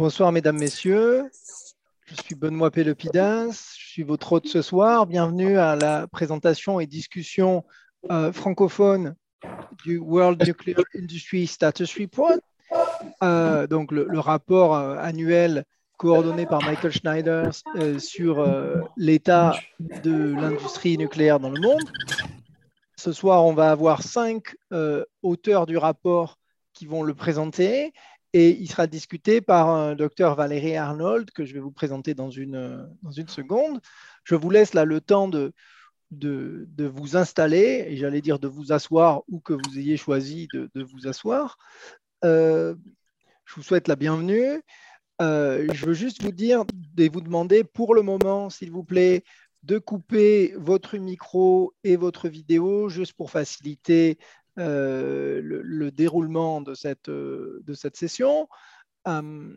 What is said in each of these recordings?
Bonsoir, mesdames, messieurs. Je suis Benoît Pélopidas. Je suis votre hôte ce soir. Bienvenue à la présentation et discussion euh, francophone du World Nuclear Industry Status Report. Euh, donc, le, rapport euh, annuel coordonné par Michael Schneider sur l'état de l'industrie nucléaire dans le monde. Ce soir, on va avoir cinq auteurs du rapport qui vont le présenter et il sera discuté par un docteur Valérie Arnold, que je vais vous présenter dans une, dans une seconde. Je vous laisse là le temps de, de, vous installer, et j'allais dire de vous asseoir ou que vous ayez choisi de, de vous asseoir. Euh, je vous souhaite la bienvenue. Euh, je veux juste vous dire et vous demander pour le moment, s'il vous plaît, de couper votre micro et votre vidéo juste pour faciliter euh, le, déroulement de cette, euh, de cette session. Hum,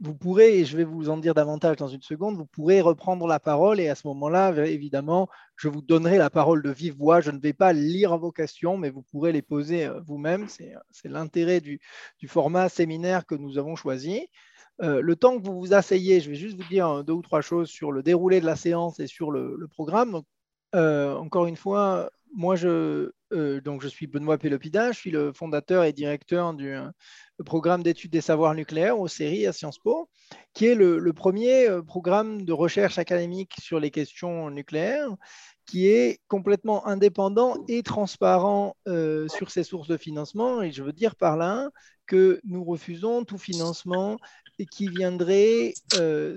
vous pourrez, et je vais vous en dire davantage dans une seconde, vous pourrez reprendre la parole et à ce moment-là, évidemment, je vous donnerai la parole de vive voix. Je ne vais pas lire vos questions, mais vous pourrez les poser euh, vous-même. C'est l'intérêt du, du, format séminaire que nous avons choisi. le temps que vous vous asseyez, je vais juste vous dire deux ou trois choses sur le déroulé de la séance et sur le, programme. Encore une fois, moi, je, euh, donc je suis Benoît Pélopida, je suis le fondateur et directeur du euh, programme d'études des savoirs nucléaires au série à Sciences Po, qui est le, premier euh, programme de recherche académique sur les questions nucléaires, qui est complètement indépendant et transparent sur ses sources de financement. Et je veux dire par là que nous refusons tout financement qui viendrait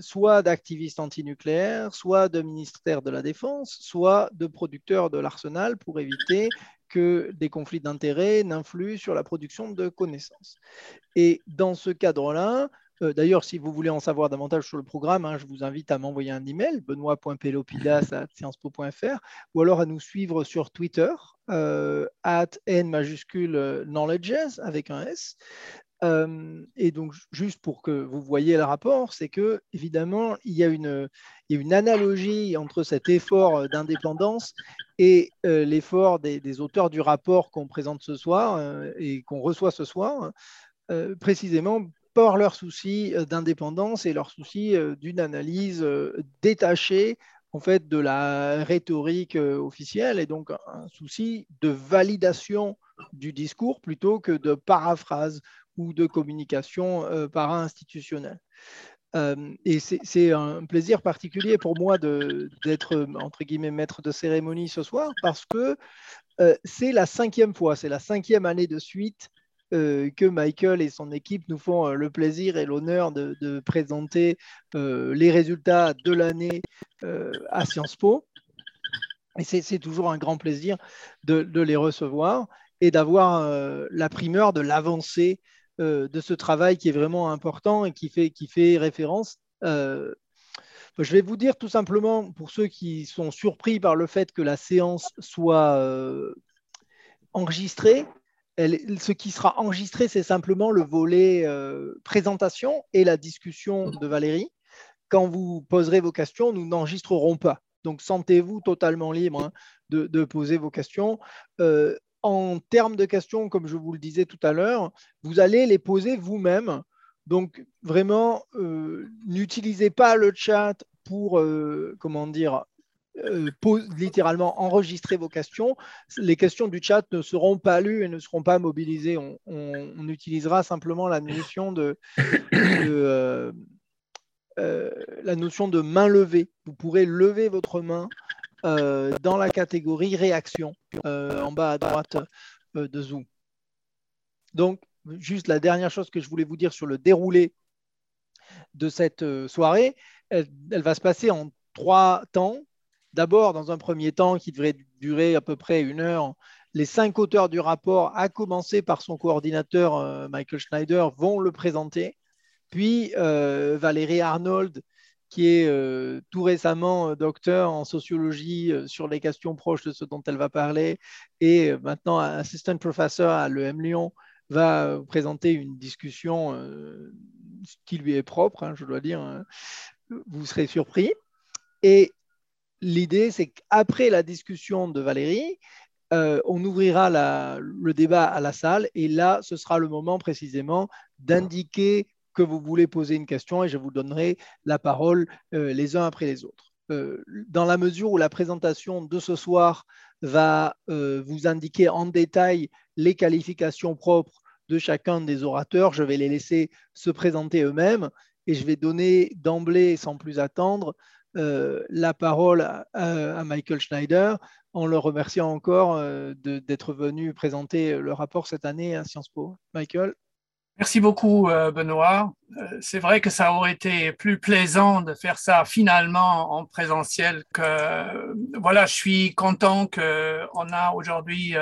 soit d'activistes antinucléaires, soit de ministères de la Défense, soit de producteurs de l'arsenal pour éviter que des conflits d'intérêts n'influent sur la production de connaissances. Et dans ce cadre-là, euh, d'ailleurs, si vous voulez en savoir davantage sur le programme, hein, je vous invite à m'envoyer un email, benoît.pelopidas.sciencepo.fr, ou alors à nous suivre sur Twitter, euh, n majuscule knowledges avec un S. Euh, et donc, juste pour que vous voyez le rapport, c'est que évidemment, il y a une, analogie entre cet effort d'indépendance et euh, l'effort des, auteurs du rapport qu'on présente ce soir euh, et qu'on reçoit ce soir, précisément par leur souci d'indépendance et leur souci d'une analyse détachée en fait de la rhétorique officielle et donc un souci de validation du discours plutôt que de paraphrase ou de communication euh, para-institutionnelle. Euh, et c'est un plaisir particulier pour moi d'être, entre guillemets, maître de cérémonie ce soir parce que euh, c'est la cinquième fois, c'est la cinquième année de suite que Michael et son équipe nous font le plaisir et l'honneur de, présenter les résultats de l'année à Sciences Po. Et c'est toujours un grand plaisir de, les recevoir et d'avoir la primeur de l'avancée euh, de ce travail qui est vraiment important et qui fait, référence. Euh, je vais vous dire tout simplement, pour ceux qui sont surpris par le fait que la séance soit euh, ce qui sera enregistré, c'est simplement le volet présentation et la discussion de Valérie. Quand vous poserez vos questions, nous n'enregistrerons pas. Donc, sentez-vous totalement libre hein, de, poser vos questions en termes de questions, comme je vous le disais tout à l'heure, vous allez les poser vous-même. Donc, vraiment, euh, n'utilisez pas le chat pour, euh, comment dire, euh, littéralement enregistrer vos questions. Les questions du chat ne seront pas lues et ne seront pas mobilisées. On, utilisera simplement la notion de, la notion de main levée. Vous pourrez lever votre main euh, dans la catégorie réaction euh, en bas à droite euh, de Zoom. Donc, juste la dernière chose que je voulais vous dire sur le déroulé de cette soirée, elle, va se passer en trois temps. D'abord, dans un premier temps qui devrait durer à peu près une heure, les cinq auteurs du rapport, à commencer par son coordinateur Michael Schneider, vont le présenter. Puis Valérie Arnold qui est euh, tout récemment euh, docteur en sociologie euh, sur les questions proches de ce dont elle va parler et maintenant assistant professor à l'EM Lyon, va présenter une discussion qui lui est propre, hein, je dois dire. Hein. Vous serez surpris. Et l'idée, c'est qu'après la discussion de Valérie, on ouvrira le débat à la salle et là, ce sera le moment précisément d'indiquer que vous voulez poser une question et je vous donnerai la parole les uns après les autres. dans la mesure où la présentation de ce soir va vous indiquer en détail les qualifications propres de chacun des orateurs, je vais les laisser se présenter eux-mêmes et je vais donner d'emblée, sans plus attendre, euh, la parole à, Michael Schneider en le remerciant encore euh, d'être venu présenter le rapport cette année à Sciences Po. Michael? Merci beaucoup, euh, Benoît. C'est vrai que ça aurait été plus plaisant de faire ça finalement en présentiel que voilà, je suis content qu'on a aujourd'hui,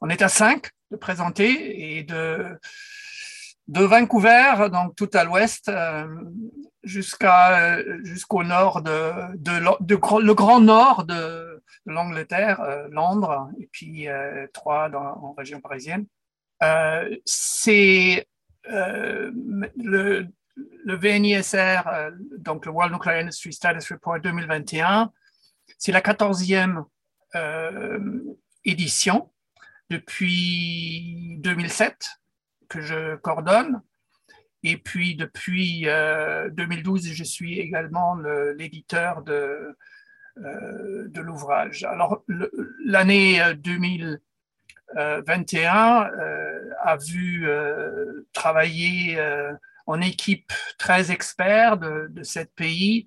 on est à 5 de présenter et de de Vancouver, donc tout à l'ouest, jusqu'à jusqu'au nord de, de, le grand nord de, l'Angleterre, euh, Londres, et puis euh, Troyes dans, en région parisienne. c'est le, le VNISR, donc le World Nuclear Industry Status Report 2021, c'est la 14e édition depuis 2007 que je coordonne. Et puis depuis 2012, euh, je suis également l'éditeur de, euh, de l'ouvrage. Alors l'année 2021 euh, a vu travailler en équipe très expert de, sept pays,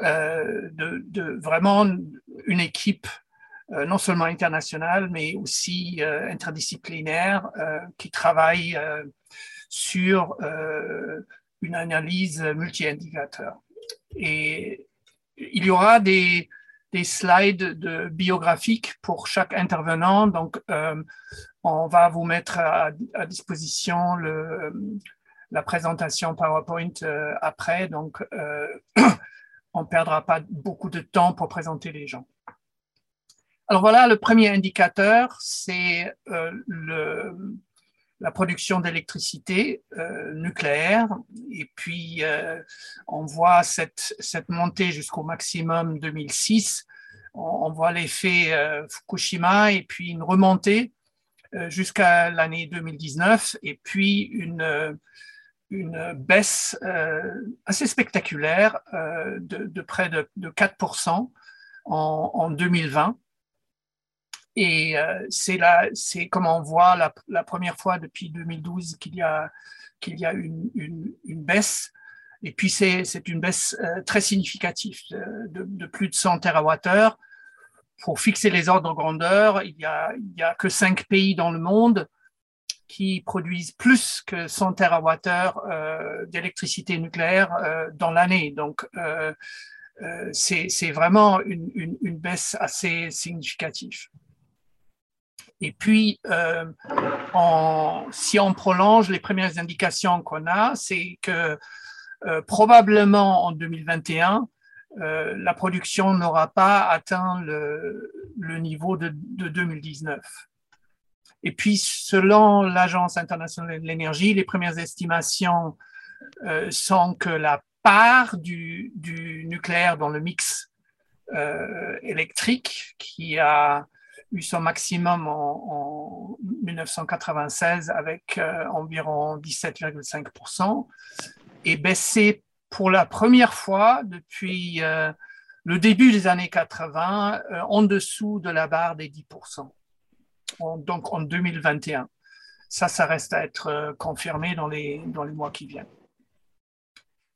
vraiment une équipe non seulement internationale, mais aussi interdisciplinaire, qui travaille sur une analyse multi-indicateur. Et il y aura des, des slides de biographiques pour chaque intervenant. Donc, on va vous mettre à, disposition le, la présentation PowerPoint après. Donc, on ne perdra pas beaucoup de temps pour présenter les gens. Alors voilà, le premier indicateur, c'est euh, la production d'électricité euh, nucléaire. Et puis, euh, on voit cette, montée jusqu'au maximum 2006. On, voit l'effet Fukushima et puis une remontée jusqu'à l'année 2019 et puis une, une baisse assez spectaculaire de, près de, 4% en, en 2020. Et euh, c'est c'est comme on voit la, première fois depuis 2012 qu'il y a, qu'il y a une, baisse. Et puis c'est, une baisse euh, très significative de, plus de 100 TWh. Pour fixer les ordres de grandeur, il y a, a que cinq pays dans le monde qui produisent plus que 100 TWh euh, d'électricité nucléaire dans l'année. Donc, c'est, vraiment une, baisse assez significative. Et puis, euh, si on prolonge les premières indications qu'on a, c'est que euh, probablement en 2021, euh, la production n'aura pas atteint le, niveau de, 2019. Et puis, selon l'Agence internationale de l'énergie, les premières estimations sont que la part du, du, nucléaire dans le mix électrique, qui a eu son maximum en, 1996 avec euh, environ 17,5% et baissé pour la première fois depuis euh, le début des années 80 euh, en dessous de la barre des 10%, donc en 2021. Ça, ça reste à être confirmé dans les, dans les mois qui viennent.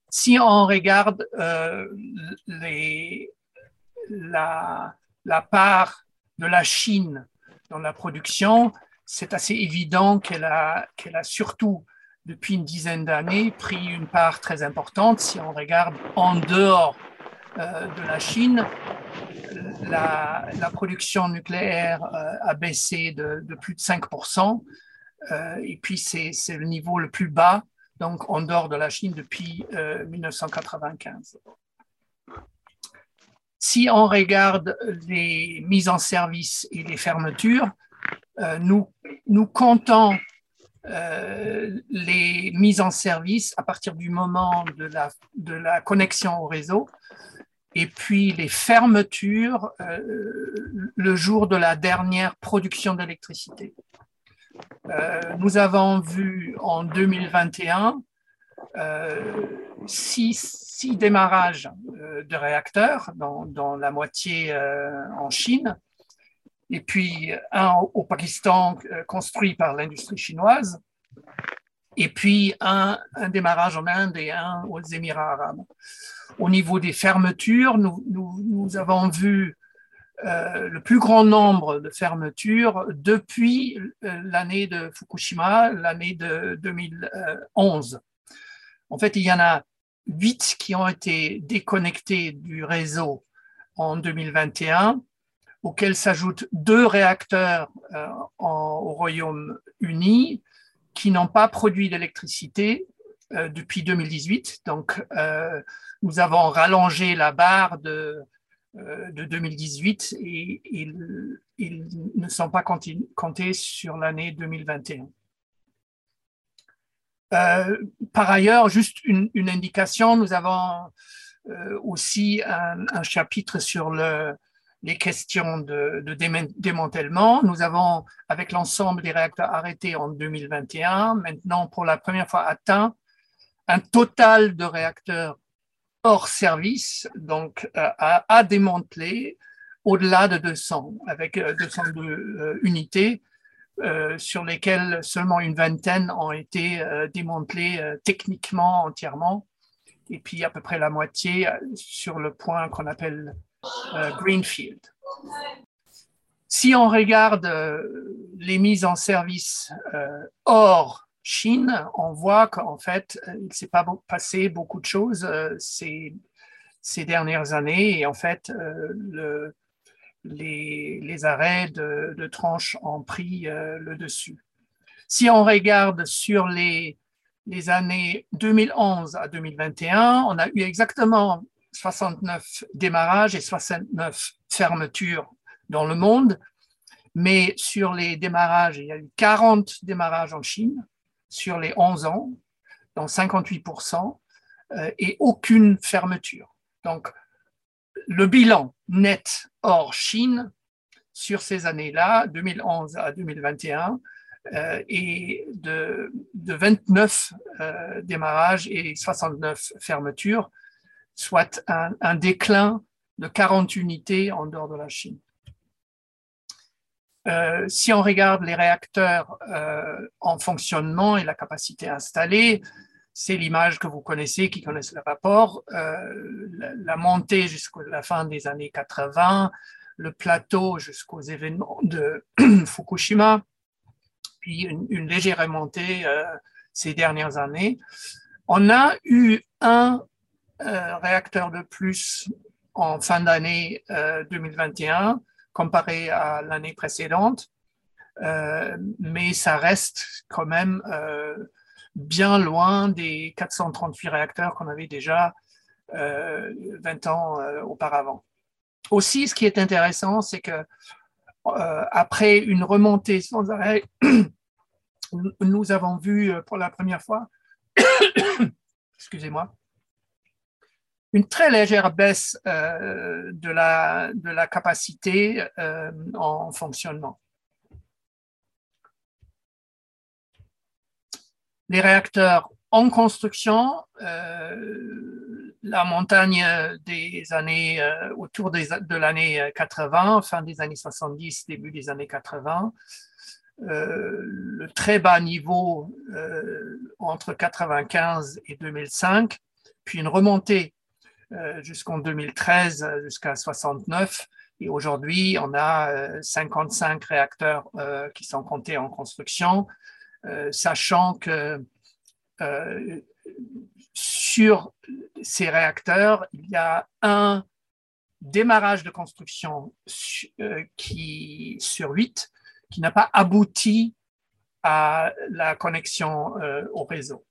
Si on regarde les, la, la part de la Chine dans la production, c'est assez évident qu'elle a, surtout, depuis une dizaine d'années, pris une part très importante. Si on regarde en dehors euh, de la Chine, la, production nucléaire euh, a baissé de, plus de 5%, euh, et puis c'est, c'est le niveau le plus bas, donc en dehors de la Chine depuis 1995. Si on regarde les mises en service et les fermetures, euh, nous, nous comptons euh, les mises en service à partir du moment de la, de la connexion au réseau et puis les fermetures euh, le jour de la dernière production d'électricité. nous avons vu en 2021 six, démarrages de réacteurs, dans, la moitié en Chine, et puis un au Pakistan construit par l'industrie chinoise, et puis un, démarrage en Inde et un aux Émirats arabes. Au niveau des fermetures, nous, avons vu euh, le plus grand nombre de fermetures depuis euh, l'année de Fukushima, l'année de 2011. En fait, il y en a huit qui ont été déconnectés du réseau en 2021, auxquels s'ajoutent deux réacteurs euh, au Royaume-Uni, qui n'ont pas produit d'électricité euh, depuis 2018. Donc, euh, nous avons rallongé la barre de, euh, de 2018 et ils, ne sont pas comptés sur l'année 2021. Par ailleurs, juste une, indication, nous avons aussi un, chapitre sur le, les questions de, démantèlement. Nous avons, avec l'ensemble des réacteurs arrêtés en 2021, maintenant pour la première fois atteint un total de réacteurs hors service, donc euh, à, démanteler au-delà de 200, avec 202 euh, euh, sur lesquelles seulement une vingtaine ont été démantelées techniquement entièrement, et puis à peu près la moitié sur le point qu'on appelle euh, Greenfield. Si on regarde euh, les mises en service euh, hors Chine, on voit qu'en fait, il ne s'est pas passé beaucoup de choses ces, ces, dernières années et en fait, le, les, arrêts de, tranches ont pris le dessus. Si on regarde sur les, années 2011 à 2021, on a eu exactement 69 démarrages et 69 fermetures dans le monde. Mais sur les démarrages, il y a eu 40 démarrages en Chine sur les 11 ans, donc 58%, euh, et aucune fermeture. Donc, le bilan net hors Chine sur ces années-là, 2011 à 2021, euh, est de, 29 euh, démarrages et 69 fermetures, soit un, déclin de 40 unités en dehors de la Chine. Euh, si on regarde les réacteurs en fonctionnement et la capacité installée, c'est l'image que vous connaissez, qui connaissent le rapport, euh, la, montée jusqu'à la fin des années 80, le plateau jusqu'aux événements de Fukushima, puis une, légère remontée ces dernières années. On a eu un euh, réacteurs de plus en fin d'année 2021 euh, comparé à l'année précédente, euh, mais ça reste quand même bien loin des 438 réacteurs qu'on avait déjà 20 ans auparavant. Aussi, ce qui est intéressant, c'est que après une remontée sans arrêt, nous avons vu pour la première fois, une très légère baisse euh, de, la, capacité euh, en fonctionnement. Les réacteurs en construction, euh, la montagne des années, autour de l'année 80, fin des années 70, début des années 80, le très bas niveau entre 95 et 2005, puis une remontée euh, jusqu'en 2013, euh, jusqu'à 69. Et aujourd'hui, on a 55 euh, réacteurs qui sont comptés en construction, sachant que sur ces réacteurs, il y a un démarrage de construction qui, sur 8 qui n'a pas abouti à la connexion au réseau.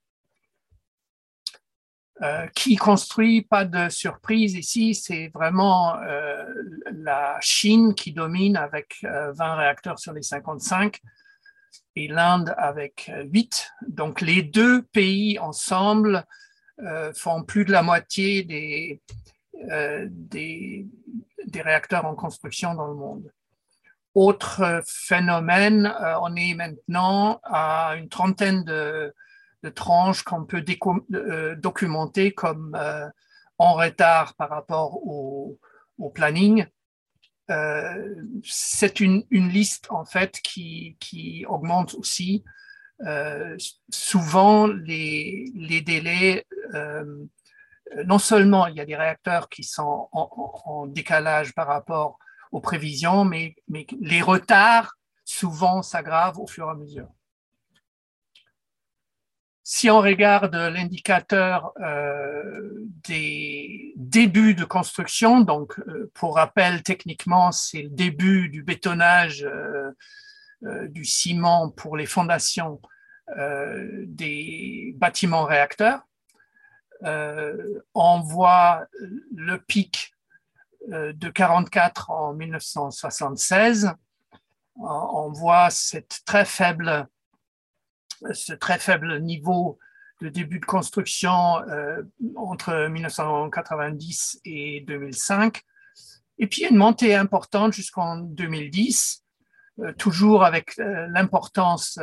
Euh, qui construit, pas de surprise ici, c'est vraiment euh, la Chine qui domine avec 20 euh, réacteurs sur les 55 et l'Inde avec 8. Donc les deux pays ensemble font plus de la moitié des, des, des, réacteurs en construction dans le monde. Autre phénomène, on est maintenant à une trentaine de tranches qu'on peut documenter comme en retard par rapport au planning. C'est une, liste en fait qui, augmente aussi. souvent, les, délais non seulement il y a des réacteurs qui sont en, décalage par rapport aux prévisions, mais les retards souvent s'aggravent au fur et à mesure. Si on regarde l'indicateur euh, des débuts de construction, donc euh, pour rappel, techniquement, c'est le début du bétonnage euh, du ciment pour les fondations des bâtiments réacteurs. On voit le pic de 44 en 1976. On voit cette très faible, ce très faible niveau de début de construction euh, entre 1990 et 2005. Et puis une montée importante jusqu'en 2010, toujours avec l'importance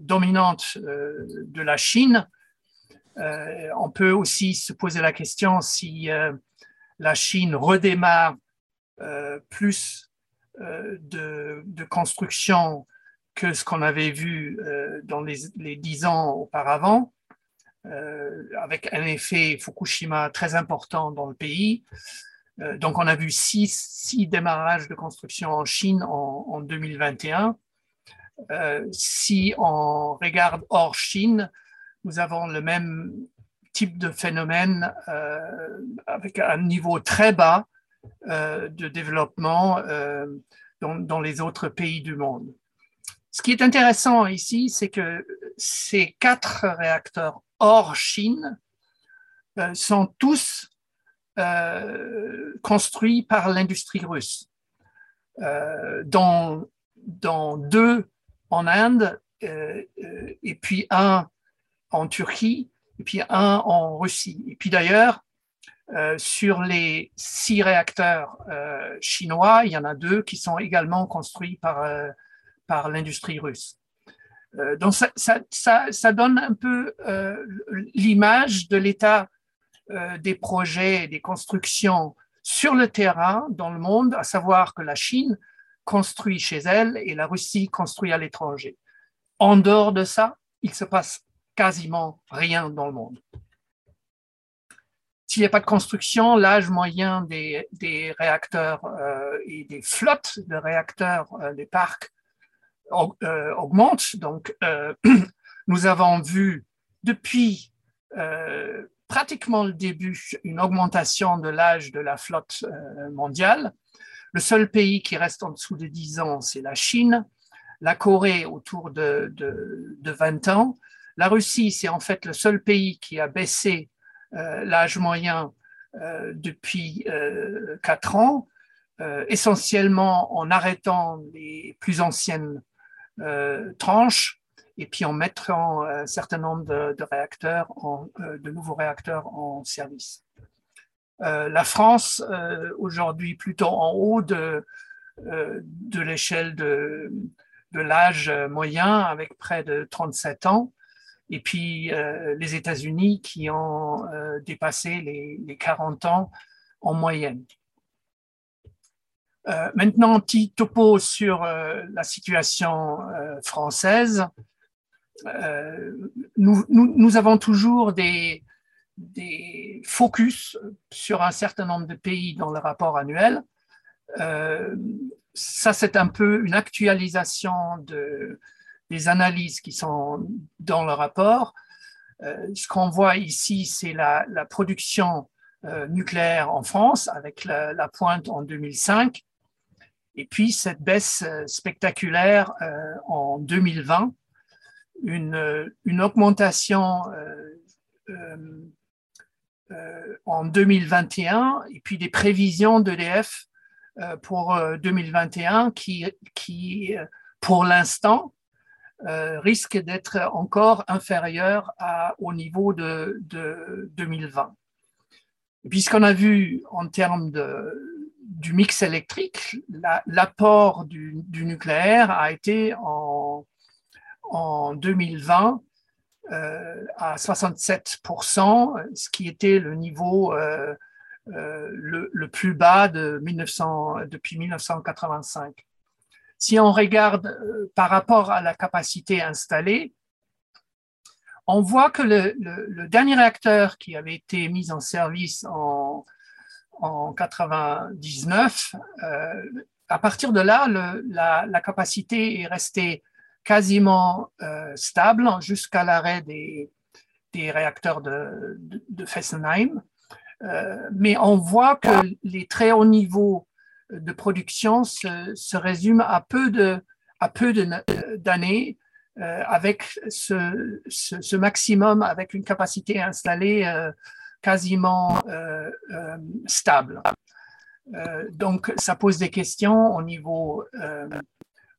dominante de la Chine, euh, on peut aussi se poser la question si euh, la Chine redémarre euh, plus de, construction que ce qu'on avait vu dans les, dix ans auparavant, avec un effet Fukushima très important dans le pays. donc, on a vu six, démarrages de construction en Chine en, en 2021. si on regarde hors Chine, nous avons le même type de phénomène euh, avec un niveau très bas euh, de développement euh, dans, les autres pays du monde. Ce qui est intéressant ici, c'est que ces quatre réacteurs hors Chine sont tous construits par l'industrie russe, dont, dont, deux en Inde et puis un en Turquie et puis un en Russie. Et puis d'ailleurs, euh, sur les six réacteurs euh, chinois, il y en a deux qui sont également construits par, euh, par l'industrie russe. donc ça, ça, donne un peu l'image de l'état des projets, des constructions sur le terrain dans le monde, à savoir que la Chine construit chez elle et la Russie construit à l'étranger. En dehors de ça, il se passe quasiment rien dans le monde. S'il n'y a pas de construction, l'âge moyen des, réacteurs euh, et des flottes de réacteurs euh, des parcs euh, augmente. Donc, nous avons vu depuis pratiquement le début une augmentation de l'âge de la flotte mondiale. Le seul pays qui reste en dessous de 10 ans, c'est la Chine. La Corée autour de, de, de 20 ans. La Russie, c'est en fait le seul pays qui a baissé euh, l'âge moyen euh, depuis euh, quatre ans, essentiellement en arrêtant les plus anciennes tranches et puis en mettant un certain nombre de, réacteurs, de nouveaux réacteurs en service. la France, aujourd'hui plutôt en haut de, l'échelle de, l'âge moyen, avec près de 37 ans, et puis euh, les États-Unis qui ont euh, dépassé les, 40 ans en moyenne. Euh, maintenant, un petit topo sur la situation française. Nous, avons toujours des, des, focus sur un certain nombre de pays dans le rapport annuel. ça, c'est un peu une actualisation de, les analyses qui sont dans le rapport. Euh, ce qu'on voit ici, c'est la, production euh, nucléaire en France avec la, pointe en 2005 et puis cette baisse euh, spectaculaire en 2020, une, une augmentation en 2021 et puis des prévisions d'EDF pour 2021 qui, qui pour l'instant, euh, risque d'être encore inférieur au niveau de, 2020. Puisqu'on a vu en termes de, du mix électrique, l'apport du, nucléaire a été en, en 2020 à 67%, ce qui était le niveau le, plus bas de 1900, depuis 1985. Si on regarde par rapport à la capacité installée, on voit que le, dernier réacteur qui avait été mis en service en, en 99, euh, à partir de là, la, capacité est restée quasiment euh, stable jusqu'à l'arrêt des, réacteurs de, Fessenheim. Euh, mais on voit que les très hauts niveaux de production se, résument à peu de à peu d'années avec ce, maximum, avec une capacité installée quasiment euh, stable. donc, ça pose des questions au niveau,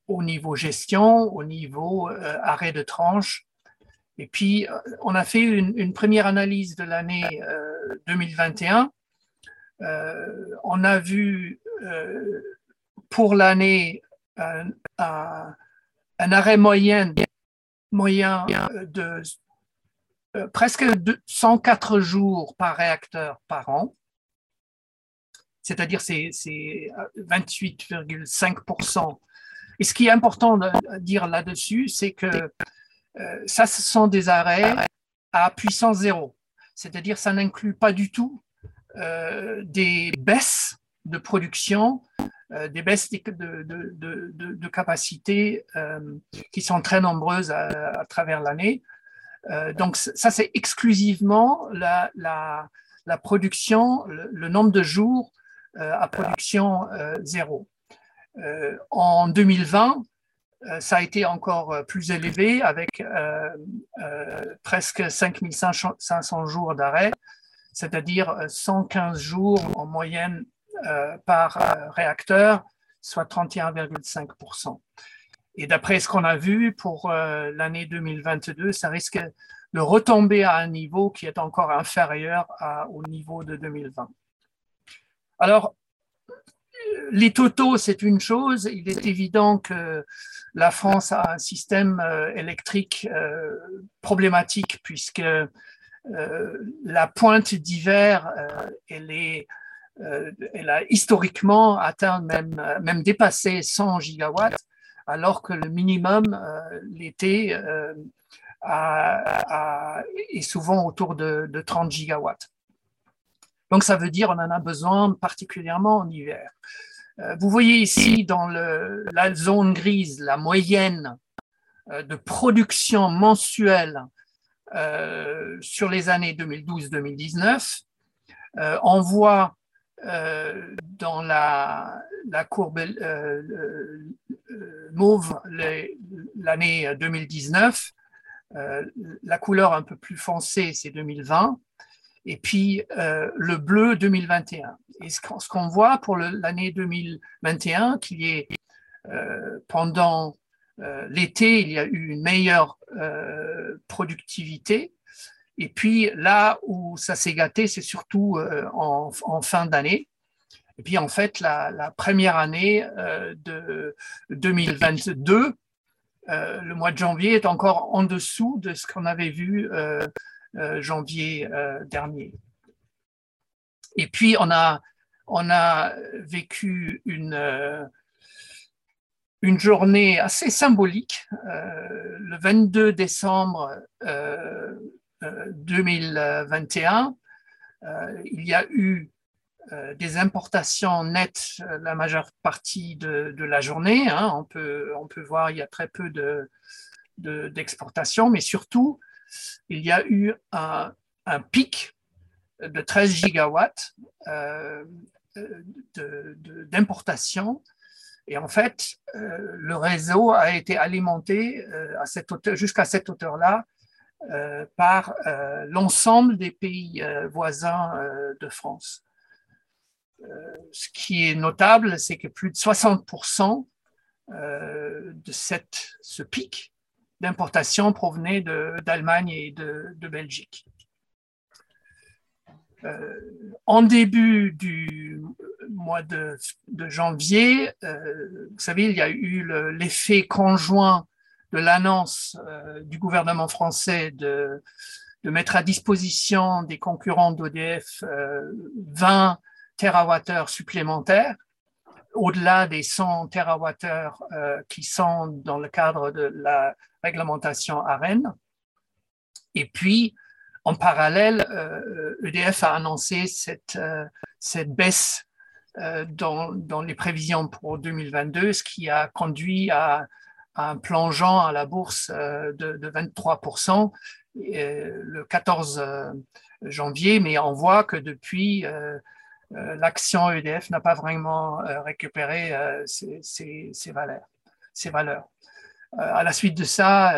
au niveau gestion, au niveau arrêt de tranche. Et puis, on a fait une, première analyse de l'année 2021. on a vu pour l'année un, un, arrêt moyen moyen euh, de euh, presque 104 jours par réacteur par an, c'est-à-dire c'est 28,5%. Et ce qui est important de dire là-dessus, c'est que euh, ça, ce sont des arrêts à puissance zéro, c'est-à-dire ça n'inclut pas du tout des baisses de production euh, des baisses de, capacité euh, qui sont très nombreuses à, travers l'année. Euh, donc ça, c'est exclusivement la, production, le, nombre de jours à production zéro. en 2020, ça a été encore plus élevé avec presque 5500 jours d'arrêt, c'est-à-dire 115 jours en moyenne euh, par euh, réacteur, soit 31,5%. Et d'après ce qu'on a vu pour euh, l'année 2022, ça risque de retomber à un niveau qui est encore inférieur au niveau de 2020. Alors, les totaux, c'est une chose. Il est évident que la France a un système électrique problématique puisque la pointe d'hiver, elle euh, elle a historiquement atteint même, euh, même dépassé 100 gigawatts, alors que le minimum euh, l'été est souvent autour de, 30 gigawatts. Donc ça veut dire qu'on en a besoin particulièrement en hiver. Vous voyez ici dans la zone grise la moyenne de production mensuelle sur les années 2012-2019. on voit euh, dans la, courbe euh, euh, mauve l'année 2019, la couleur un peu plus foncée, c'est 2020, et puis le bleu 2021. Et ce qu'on voit pour l'année 2021, qui est pendant l'été, il y a eu une meilleure productivité, et puis là où ça s'est gâté, c'est surtout euh, en, fin d'année. Et puis en fait, la, première année euh, de 2022, euh, le mois de janvier est encore en dessous de ce qu'on avait vu janvier dernier. Et puis on a, on a vécu une, une journée assez symbolique. le 22 décembre 2021, euh, il y a eu euh, des importations nettes euh, la majeure partie de, la journée. Hein. On, peut, on peut voir il y a très peu d'exportations, de, mais surtout, il y a eu un, pic de 13 gigawatts d'importation. Et en fait, le réseau a été alimenté jusqu'à cette hauteur-là par euh, l'ensemble des pays euh, voisins de France. ce qui est notable, c'est que plus de 60% de cette, ce pic d'importation provenait d'Allemagne et de, Belgique. en début du mois de, janvier, vous savez, il y a eu l'effet conjoint de l'annonce du gouvernement français de, mettre à disposition des concurrents d'ODF 20 TWh supplémentaires, au-delà des 100 TWh qui sont dans le cadre de la réglementation AREN. Et puis, en parallèle, EDF euh, e a annoncé cette, euh, cette baisse euh, dans, les prévisions pour 2022, ce qui a conduit à, un plongeon à la bourse de, de 23% le 14 janvier, mais on voit que depuis, l'action EDF n'a pas vraiment récupéré ses, ses, valeurs. Ses valeurs. à la suite de ça,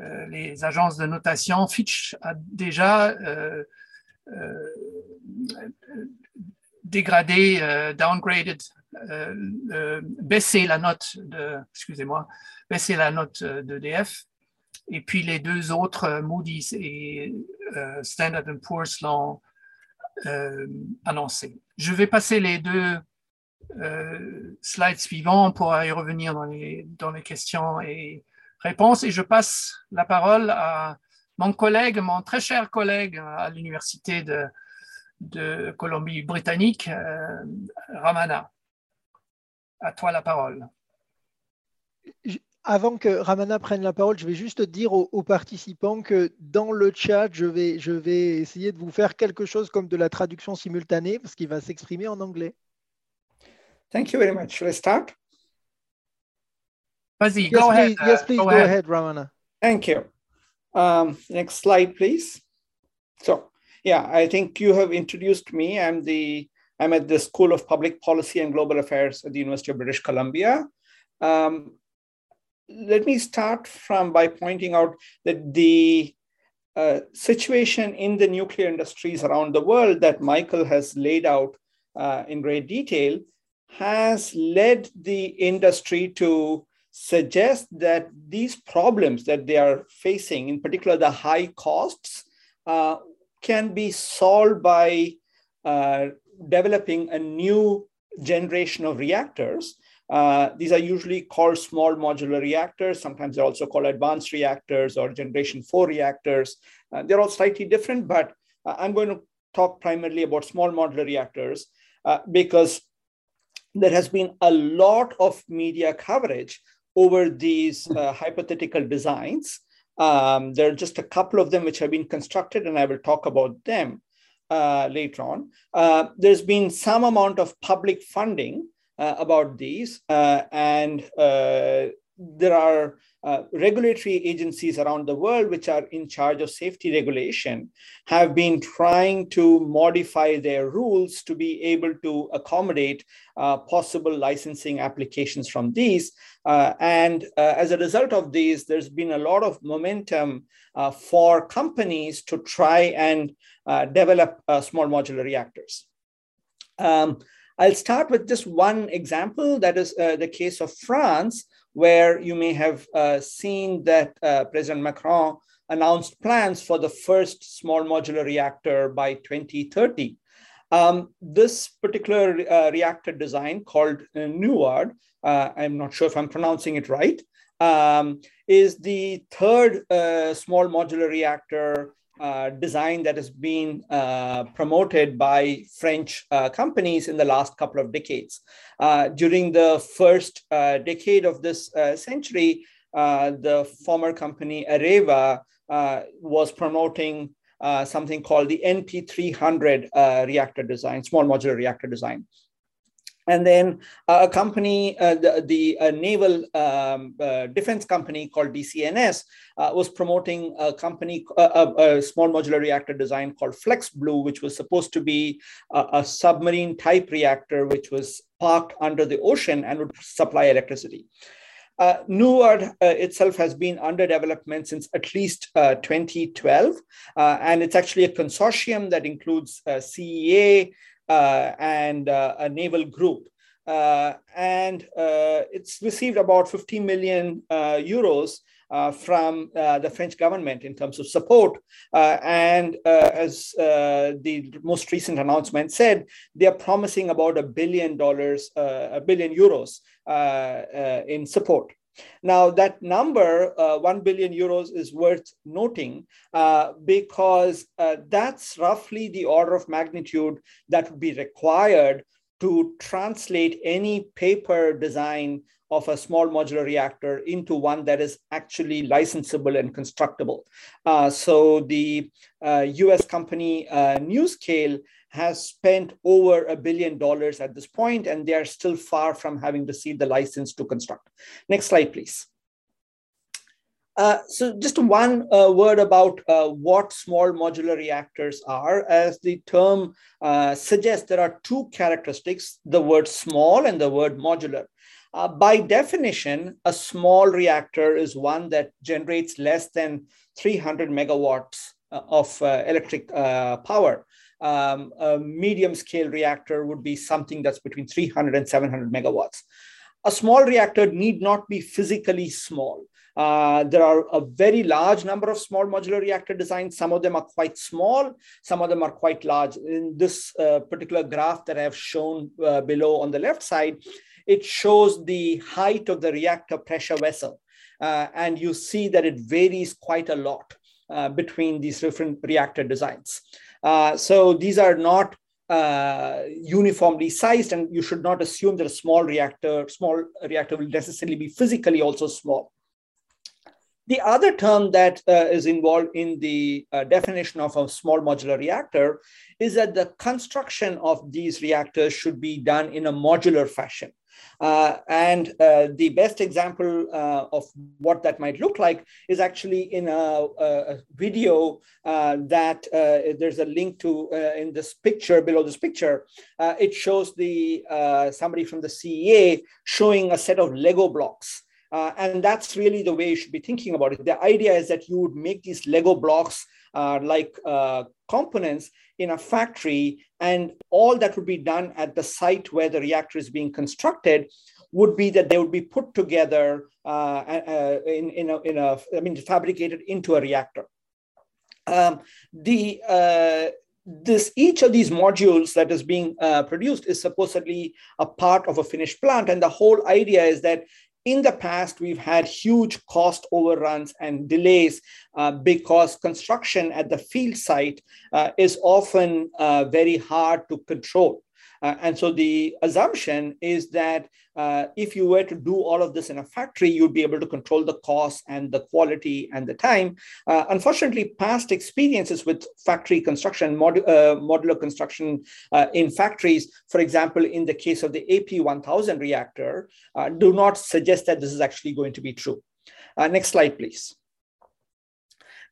euh, les agences de notation, Fitch a déjà euh, euh, dégradé, downgraded, baissé la note de, excusez-moi, baissé la note d'EDF. Et puis les deux autres, Moody's et Standard Poor's, l'ont annoncé. Je vais passer les deux slides suivants pour y revenir dans les, dans les questions et réponse et je passe la parole à mon collègue, mon très cher collègue à l'Université de, de Colombie-Britannique, euh, Ramana. À toi la parole. Avant que Ramana prenne la parole, je vais juste dire aux, participants que dans le chat, je vais, je vais essayer de vous faire quelque chose comme de la traduction simultanée parce qu'il va s'exprimer en anglais. Thank you very much. Let's start. Fuzzy, yes, go please, ahead. Yes, please go, go ahead. ahead, Ramana. Thank you. Um, next slide, please. So, yeah, I think you have introduced me. I'm the I'm at the School of Public Policy and Global Affairs at the University of British Columbia. Um, let me start from by pointing out that the uh, situation in the nuclear industries around the world that Michael has laid out uh, in great detail has led the industry to suggest that these problems that they are facing, in particular the high costs, uh, can be solved by uh, developing a new generation of reactors. Uh, these are usually called small modular reactors. Sometimes they're also called advanced reactors or generation four reactors. Uh, they're all slightly different, but uh, I'm going to talk primarily about small modular reactors uh, because there has been a lot of media coverage over these uh, hypothetical designs. Um, there are just a couple of them which have been constructed, and I will talk about them uh, later on. Uh, there's been some amount of public funding uh, about these, uh, and uh, there are uh, regulatory agencies around the world which are in charge of safety regulation have been trying to modify their rules to be able to accommodate uh, possible licensing applications from these. Uh, and uh, as a result of these, there's been a lot of momentum uh, for companies to try and uh, develop small modular reactors. Um, I'll start with just one example, that is the case of France, where you may have uh, seen that uh, President Macron announced plans for the first small modular reactor by 2030. Um, this particular uh, reactor design called uh, NUARD, uh, I'm not sure if I'm pronouncing it right, um, is the third uh, small modular reactor uh, design that has been uh, promoted by French uh, companies in the last couple of decades. Uh, during the first uh, decade of this century, the former company Areva was promoting something called the NP300 reactor design, small modular reactor design. And then a company, uh, the, the uh, naval um, uh, defense company called DCNS uh, was promoting a company, a, small modular reactor design called FlexBlue, which was supposed to be a, a submarine type reactor, which was parked under the ocean and would supply electricity. Uh, NUARD uh, itself has been under development since at least uh, 2012, uh, and it's actually a consortium that includes CEA, uh, and uh, a naval group. Uh, and it's received about 50 million euros uh, from uh, the French government in terms of support. Uh, and as the most recent announcement said, they are promising about a billion dollars, a billion euros in support. Now, that number, uh, 1 billion euros, is worth noting uh, because uh, that's roughly the order of magnitude that would be required to translate any paper design of a small modular reactor into one that is actually licensable and constructible. Uh, so the US uh, company uh, NuScale has spent over a billion dollars at this point, and they are still far from having received the license to construct. Next slide, please. Uh, so just one uh, word about uh, what small modular reactors are. As the term uh, suggests, there are two characteristics, the word small and the word modular. Uh, by definition, a small reactor is one that generates less than 300 megawatts uh, of electric power um, a medium scale reactor would be something that's between 300 and 700 megawatts. A small reactor need not be physically small. Uh, there are a very large number of small modular reactor designs. Some of them are quite small, some of them are quite large. In this uh, particular graph that I have shown uh, below on the left side, it shows the height of the reactor pressure vessel. Uh, and you see that it varies quite a lot uh, between these different reactor designs. Uh, so these are not uh, uniformly sized, and you should not assume that a small reactor, small reactor will necessarily be physically also small. The other term that uh, is involved in the uh, definition of a small modular reactor is that the construction of these reactors should be done in a modular fashion. Uh, and uh, the best example uh, of what that might look like is actually in a, a video uh, that uh, there's a link to uh, in this picture below this picture. it shows the somebody from the CEA showing a set of Lego blocks. and that's really the way you should be thinking about it. The idea is that you would make these Lego blocks like components in a factory, and all that would be done at the site where the reactor is being constructed would be that they would be put together uh, uh, in, in, a, in a, I mean, fabricated into a reactor. Um, the uh, this each of these modules that is being uh, produced is supposedly a part of a finished plant, and the whole idea is that in the past, we've had huge cost overruns and delays uh, because construction at the field site uh, is often uh, very hard to control. Uh, and so the assumption is that uh, if you were to do all of this in a factory, you'd be able to control the cost and the quality and the time. Uh, unfortunately, past experiences with factory construction, mod- uh, modular construction uh, in factories, for example, in the case of the AP1000 reactor, uh, do not suggest that this is actually going to be true. next slide, please.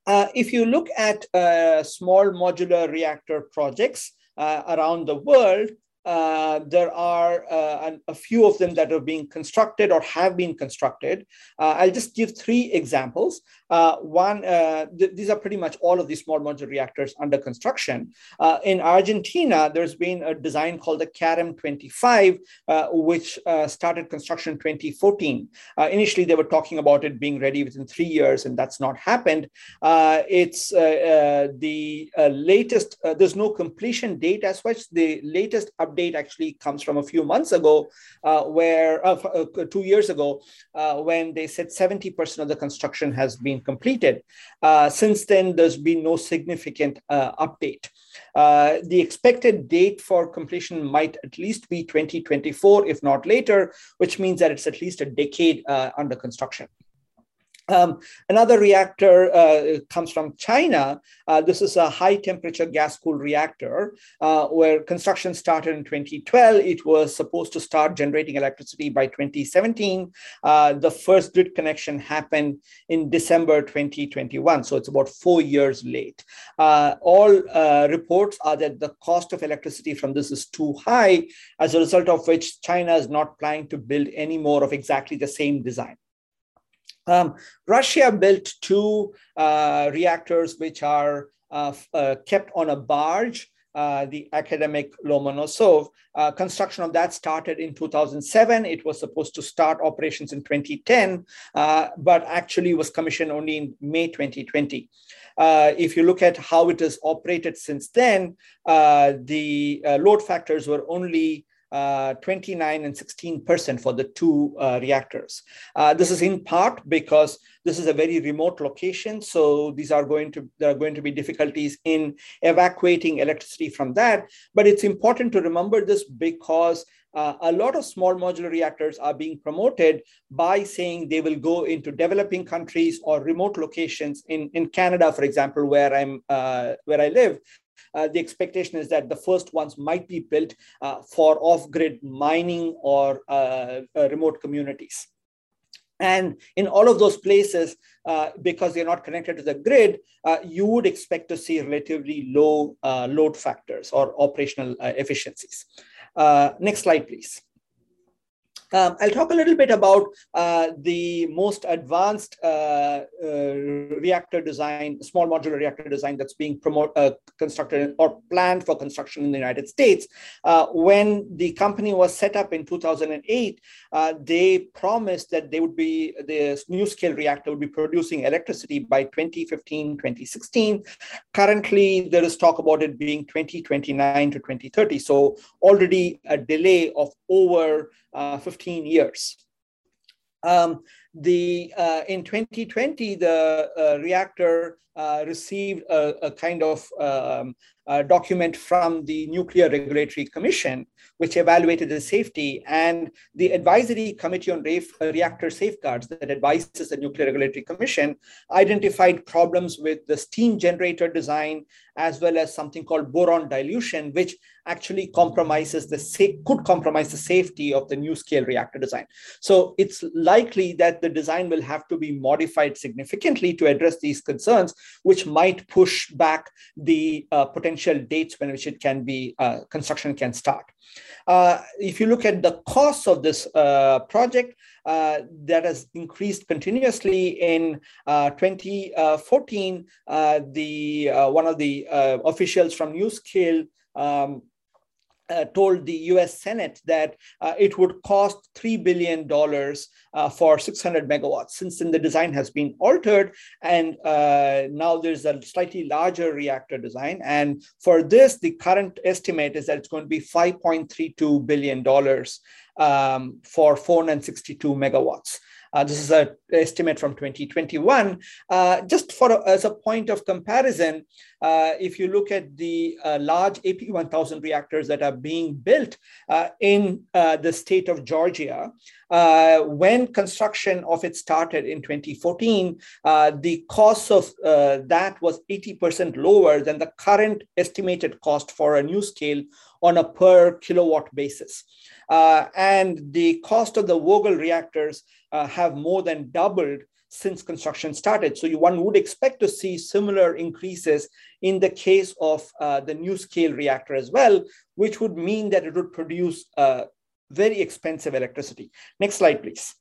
Uh, if you look at uh, small modular reactor projects uh, around the world, uh, there are uh, a few of them that are being constructed or have been constructed. Uh, I'll just give three examples. Uh, one, uh, th these are pretty much all of these small modular reactors under construction. Uh, in Argentina, there's been a design called the CAREM 25, which started construction 2014. initially, they were talking about it being ready within three years, and that's not happened. it's the latest, there's no completion date as such. The latest update actually comes from a few months ago, uh, where uh, uh, two years ago, uh, when they said 70% of the construction has been completed. Uh, since then, there's been no significant update. the expected date for completion might at least be 2024, if not later, which means that it's at least a decade under construction. Um, another reactor uh, comes from China. Uh, this is a high temperature gas cooled reactor uh, where construction started in 2012. It was supposed to start generating electricity by 2017. Uh, the first grid connection happened in December 2021. So it's about four years late. Uh, all uh, reports are that the cost of electricity from this is too high, as a result of which China is not planning to build any more of exactly the same design. Um, Russia built two uh, reactors which are uh, uh, kept on a barge. Uh, the academic Lomonosov. Uh, construction of that started in 2007. It was supposed to start operations in 2010, uh, but actually was commissioned only in May 2020. if you look at how it has operated since then, the load factors were only uh, 29 and 16% for the two uh, reactors. Uh, this is in part because this is a very remote location. So these are going to, there are going to be difficulties in evacuating electricity from that. But it's important to remember this because uh, a lot of small modular reactors are being promoted by saying they will go into developing countries or remote locations in, in Canada, for example, where I'm uh, where I live. Uh, the expectation is that the first ones might be built uh, for off-grid mining or uh, remote communities. And in all of those places, uh, because they're not connected to the grid, uh, you would expect to see relatively low uh, load factors or operational efficiencies. next slide, please. Um, I'll talk a little bit about uh, the most advanced uh, uh, reactor design, small modular reactor design that's being promote, uh, constructed or planned for construction in the United States. Uh, when the company was set up in 2008, uh, they promised that they would be, the NuScale reactor would be producing electricity by 2015, 2016. Currently, there is talk about it being 2029 to 2030. So already a delay of over uh, 15 years. Um, the uh, in 2020, the uh, reactor uh, received a, a, kind of um, a document from the Nuclear Regulatory Commission, which evaluated the safety. And the Advisory Committee on Reactor Safeguards that advises the Nuclear Regulatory Commission identified problems with the steam generator design, as well as something called boron dilution, which actually compromises the could compromise the safety of the new scale reactor design. So it's likely that the design will have to be modified significantly to address these concerns, which might push back the uh, potential dates when which it can be uh, construction can start. Uh, if you look at the cost of this uh, project, uh, that has increased continuously in uh, 2014. Uh, the one of the officials from NuScale um, uh, told the US Senate that uh, it would cost $3 billion uh, for 600 megawatts. Since then, the design has been altered, and uh, now there's a slightly larger reactor design. And for this, the current estimate is that it's going to be $5.32 billion um, for 462 megawatts. Uh, this is an estimate from 2021. Uh, just for a, as a point of comparison, uh, if you look at the uh, large AP1000 reactors that are being built uh, in uh, the state of Georgia, when construction of it started in 2014, the cost of that was 80% lower than the current estimated cost for a new scale on a per kilowatt basis. Uh, and the cost of the Vogel reactors uh, have more than doubled since construction started. So you, one would expect to see similar increases in the case of uh, the scale reactor as well, which would mean that it would produce uh, very expensive electricity. Next slide, please.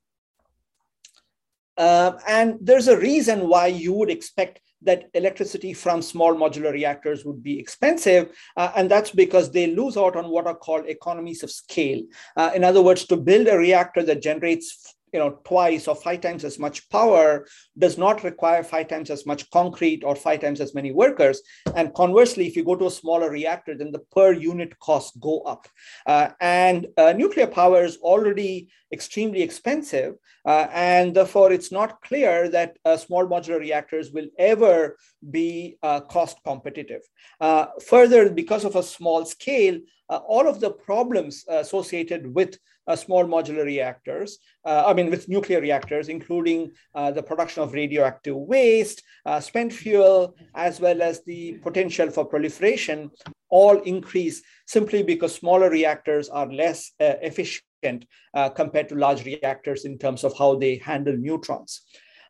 Uh, and there's a reason why you would expect that electricity from small modular reactors would be expensive. Uh, and that's because they lose out on what are called economies of scale. Uh, in other words, to build a reactor that generates you know twice or five times as much power does not require five times as much concrete or five times as many workers. And conversely if you go to a smaller reactor then the per unit costs go up. Uh, and uh, nuclear power is already extremely expensive uh, and therefore it's not clear that uh, small modular reactors will ever be uh, cost competitive. Uh, further because of a small scale all of the problems associated with uh, small modular reactors, uh, I mean, with nuclear reactors, including uh, the production of radioactive waste, uh, spent fuel, as well as the potential for proliferation, all increase simply because smaller reactors are less uh, efficient uh, compared to large reactors in terms of how they handle neutrons.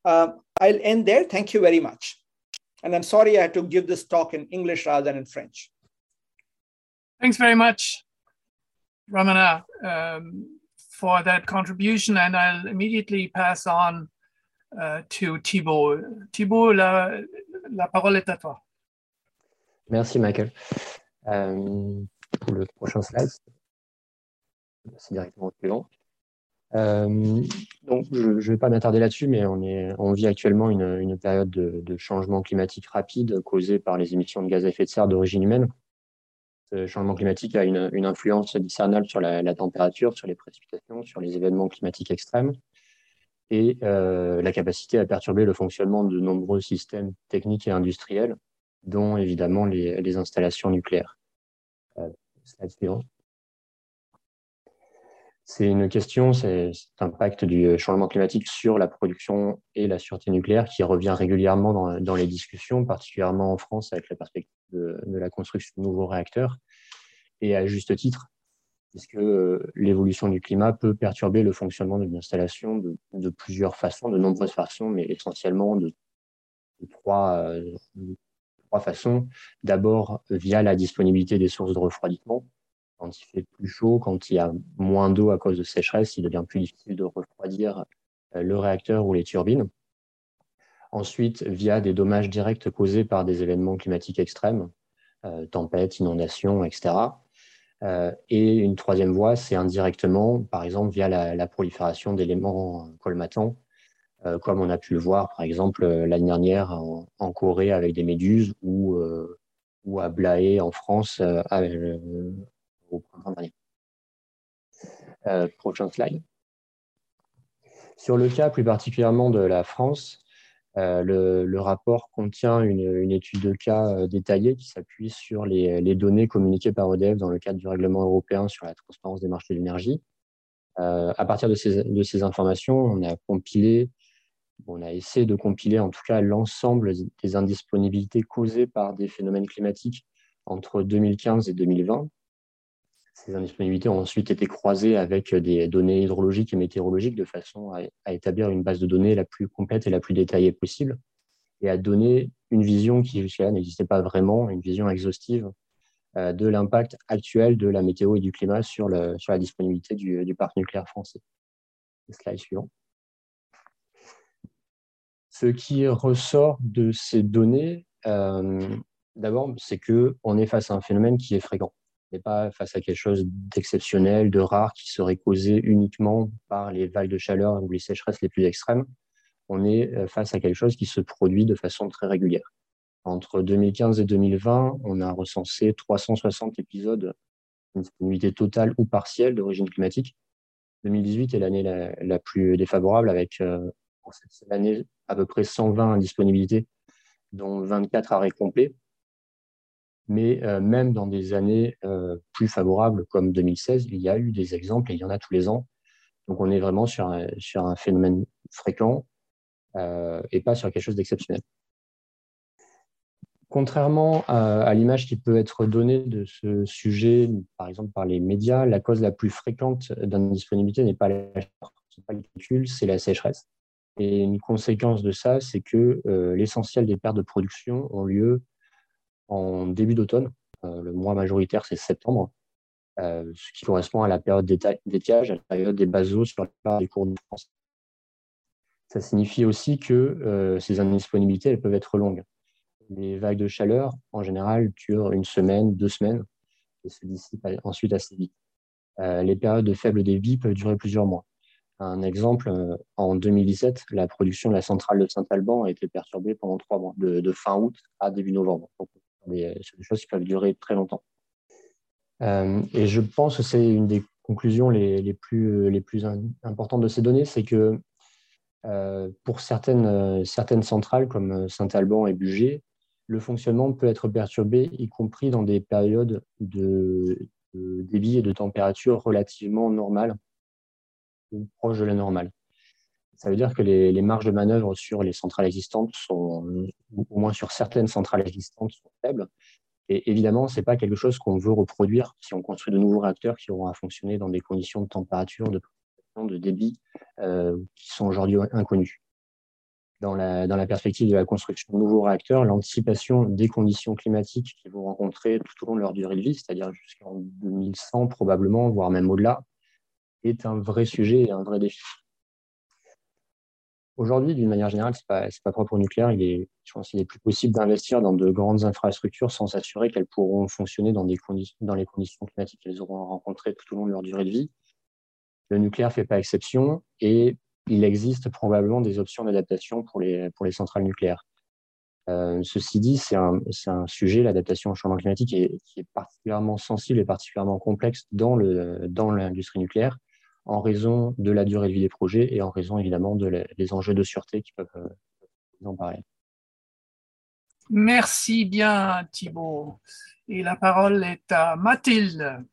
I'll end there. Thank you very much. And I'm sorry I had to give this talk in English rather than in French. Thanks very much. Ramana, um, for that contribution, and I'll immediately pass on uh, to Thibault. Thibault, la, parole est à toi. Merci, Michael. Euh, pour le prochain slide, c'est directement au suivant. Euh, donc, je ne vais pas m'attarder là-dessus, mais on, vit actuellement une, une période de, de, changement climatique rapide causée par les émissions de gaz à effet de serre d'origine humaine. Ce changement climatique a une, influence discernable sur la, température, sur les précipitations, sur les événements climatiques extrêmes et la capacité à perturber le fonctionnement de nombreux systèmes techniques et industriels, dont évidemment les, installations nucléaires. suivant. C'est une question, c'est l'impact du changement climatique sur la production et la sûreté nucléaire qui revient régulièrement dans, les discussions, particulièrement en France avec la perspective de, la construction de nouveaux réacteurs, et à juste titre, puisque euh, l'évolution du climat peut perturber le fonctionnement d'une installation de, plusieurs façons, de nombreuses façons, mais essentiellement de, de trois façons? D'abord, via la disponibilité des sources de refroidissement, quand il fait plus chaud, quand il y a moins d'eau à cause de sécheresse, il devient plus difficile de refroidir euh, le réacteur ou les turbines. Ensuite, via des dommages directs causés par des événements climatiques extrêmes, euh, tempêtes, inondations, etc. Euh, et une troisième voie, c'est indirectement, par exemple, via la, prolifération d'éléments colmatants, comme on a pu le voir, par exemple, l'année dernière en, Corée avec des méduses ou, ou à Blaé en France au dernier. Euh, prochain slide. Sur le cas plus particulièrement de la France, euh, le, rapport contient une, étude de cas euh, détaillée qui s'appuie sur les, données communiquées par EDF dans le cadre du règlement européen sur la transparence des marchés de l'énergie. à partir de ces, informations, on a compilé, on a essayé de compiler en tout cas l'ensemble des indisponibilités causées par des phénomènes climatiques entre 2015 et 2020 ces indisponibilités ont ensuite été croisées avec des données hydrologiques et météorologiques de façon à, établir une base de données la plus complète et la plus détaillée possible et à donner une vision qui jusqu'à n'existait pas vraiment, une vision exhaustive euh, de l'impact actuel de la météo et du climat sur la disponibilité du, parc nucléaire français. Slide suivant. Ce qui ressort de ces données, euh, d'abord, c'est qu'on est face à un phénomène qui est fréquent n'est pas face à quelque chose d'exceptionnel, de rare, qui serait causé uniquement par les vagues de chaleur ou les sécheresses les plus extrêmes. On est euh, face à quelque chose qui se produit de façon très régulière. Entre 2015 et 2020, on a recensé 360 épisodes disponibilité totale ou partielle d'origine climatique. 2018 est l'année la, plus défavorable avec euh, cette année à peu près 120 indisponibilités, dont 24 arrêts complets mais euh, même dans des années euh, plus favorables comme 2016, il y a eu des exemples et il y en a tous les ans. Donc on est vraiment sur un, sur un phénomène fréquent euh, et pas sur quelque chose d'exceptionnel. Contrairement à, l'image qui peut être donnée de ce sujet, par exemple par les médias, la cause la plus fréquente d'indisponibilité n'est pas la c'est la sécheresse. Et une conséquence de ça, c'est que l'essentiel des pertes de production ont lieu en début d'automne. Euh, le mois majoritaire, c'est septembre, euh, ce qui correspond à la période d'étiage, à la période des bases sur la part des cours de France. Ça signifie aussi que euh, ces indisponibilités elles peuvent être longues. Les vagues de chaleur, en général, durent une semaine, deux semaines, et se dissipent ensuite assez vite. les périodes de faible débit peuvent durer plusieurs mois. Un exemple, en 2017, la production de la centrale de Saint-Alban a été perturbée pendant trois mois, de fin août à début novembre des, des choses qui peuvent durer très longtemps. Euh, et je pense que c'est une des conclusions les, les, plus, les plus importantes de ces données, c'est que euh, pour certaines, certaines centrales comme Saint-Alban et Bugey, le fonctionnement peut être perturbé, y compris dans des périodes de, débit et de température relativement normales ou proches de la normale. Ça veut dire que les, marges de manœuvre sur les centrales existantes sont, au moins sur certaines centrales existantes, sont faibles. Et évidemment, ce n'est pas quelque chose qu'on veut reproduire si on construit de nouveaux réacteurs qui auront à fonctionner dans des conditions de température, de de débit euh, qui sont aujourd'hui inconnues. Dans la, dans la, perspective de la construction de nouveaux réacteurs, l'anticipation des conditions climatiques qu'ils vont rencontrer tout au long de leur durée de vie, c'est-à-dire jusqu'en 2100 probablement, voire même au-delà, est un vrai sujet et un vrai défi. Aujourd'hui, d'une manière générale, ce n'est pas, propre au nucléaire. Il est, je pense qu'il est plus possible d'investir dans de grandes infrastructures sans s'assurer qu'elles pourront fonctionner dans, les conditions climatiques qu'elles auront rencontrées tout au long de leur durée de vie. Le nucléaire ne fait pas exception et il existe probablement des options d'adaptation pour les, pour les centrales nucléaires. ceci dit, c'est un, un, sujet, l'adaptation au changement climatique, qui est particulièrement sensible et particulièrement complexe dans l'industrie dans nucléaire en raison de la durée de vie des projets et en raison évidemment de des enjeux de sûreté qui peuvent en parler. Merci bien Thibault. Et la parole est à Mathilde.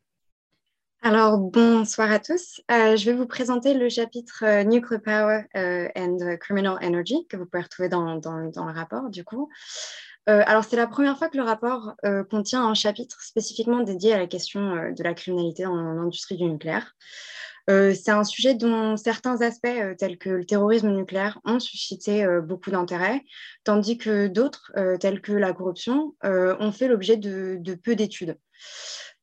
Alors, bonsoir à tous. Euh, je vais vous présenter le chapitre euh, Nuclear Power euh, and Criminal Energy que vous pouvez retrouver dans, le rapport, du coup. alors, c'est la première fois que le rapport contient un chapitre spécifiquement dédié à la question de la criminalité dans l'industrie du nucléaire. C'est un sujet dont certains aspects, tels que le terrorisme nucléaire, ont suscité beaucoup d'intérêt, tandis que d'autres, tels que la corruption, ont fait l'objet de peu d'études.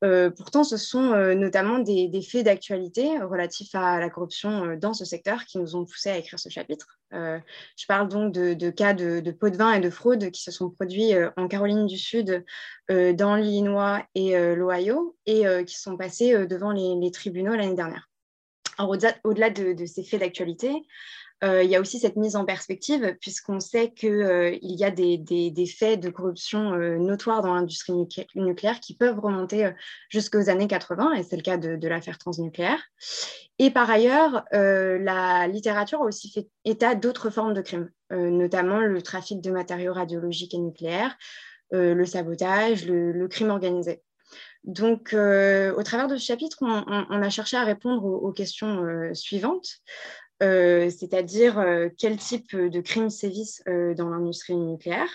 Euh, pourtant, ce sont euh, notamment des, faits d'actualité relatifs à la corruption euh, dans ce secteur qui nous ont poussé à écrire ce chapitre. je parle donc de, cas de, pots de vin et de fraude qui se sont produits en Caroline du Sud, dans l'Illinois et l'Ohio, et qui sont passés devant les, tribunaux l'année dernière. Au-delà de, ces faits d'actualité, euh, il y a aussi cette mise en perspective, puisqu'on sait qu'il euh, y a des, faits de corruption euh, notoires dans l'industrie nucléaire qui peuvent remonter jusqu'aux années 80, et c'est le cas de, l'affaire transnucléaire. Et par ailleurs, la littérature a aussi fait état d'autres formes de crimes, notamment le trafic de matériaux radiologiques et nucléaires, le sabotage, le, crime organisé. Donc, au travers de ce chapitre, on, a cherché à répondre aux questions suivantes. Euh, c'est-à-dire euh, quel type de crimes sévissent euh, dans l'industrie nucléaire?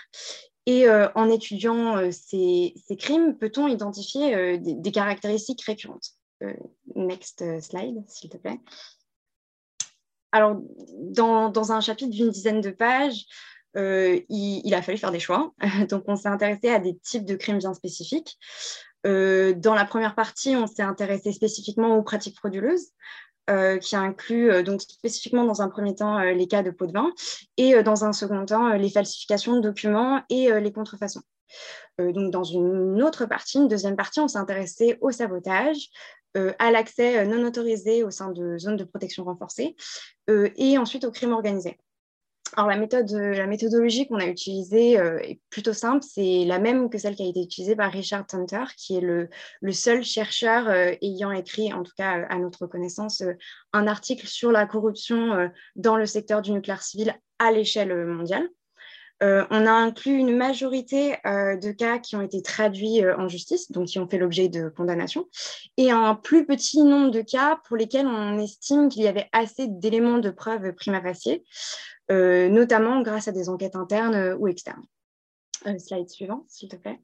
Et en étudiant ces, crimes, peut-on identifier des, caractéristiques récurrentes? Next slide, s'il te plaît. Alors, dans, un chapitre d'une dizaine de pages, il, a fallu faire des choix. Donc, on s'est intéressé à des types de crimes bien spécifiques. Dans la première partie, on s'est intéressé spécifiquement aux pratiques frauduleuses. Euh, qui inclut euh, donc spécifiquement dans un premier temps euh, les cas de pots de vin et dans un second temps les falsifications de documents et les contrefaçons. donc dans une autre partie, une deuxième partie, on s'est intéressé au sabotage, à l'accès non autorisé au sein de zones de protection renforcée et ensuite au crime organisé. Alors, la, méthode, la méthodologie qu'on a utilisée euh, est plutôt simple. C'est la même que celle qui a été utilisée par Richard Hunter, qui est le, seul chercheur euh, ayant écrit, en tout cas à notre connaissance, euh, un article sur la corruption dans le secteur du nucléaire civil à l'échelle mondiale. on a inclus une majorité de cas qui ont été traduits en justice, donc qui ont fait l'objet de condamnation, et un plus petit nombre de cas pour lesquels on estime qu'il y avait assez d'éléments de preuve prima facie euh, notamment grâce à des enquêtes internes euh, ou externes. Euh, slide suivant, s'il te plaît.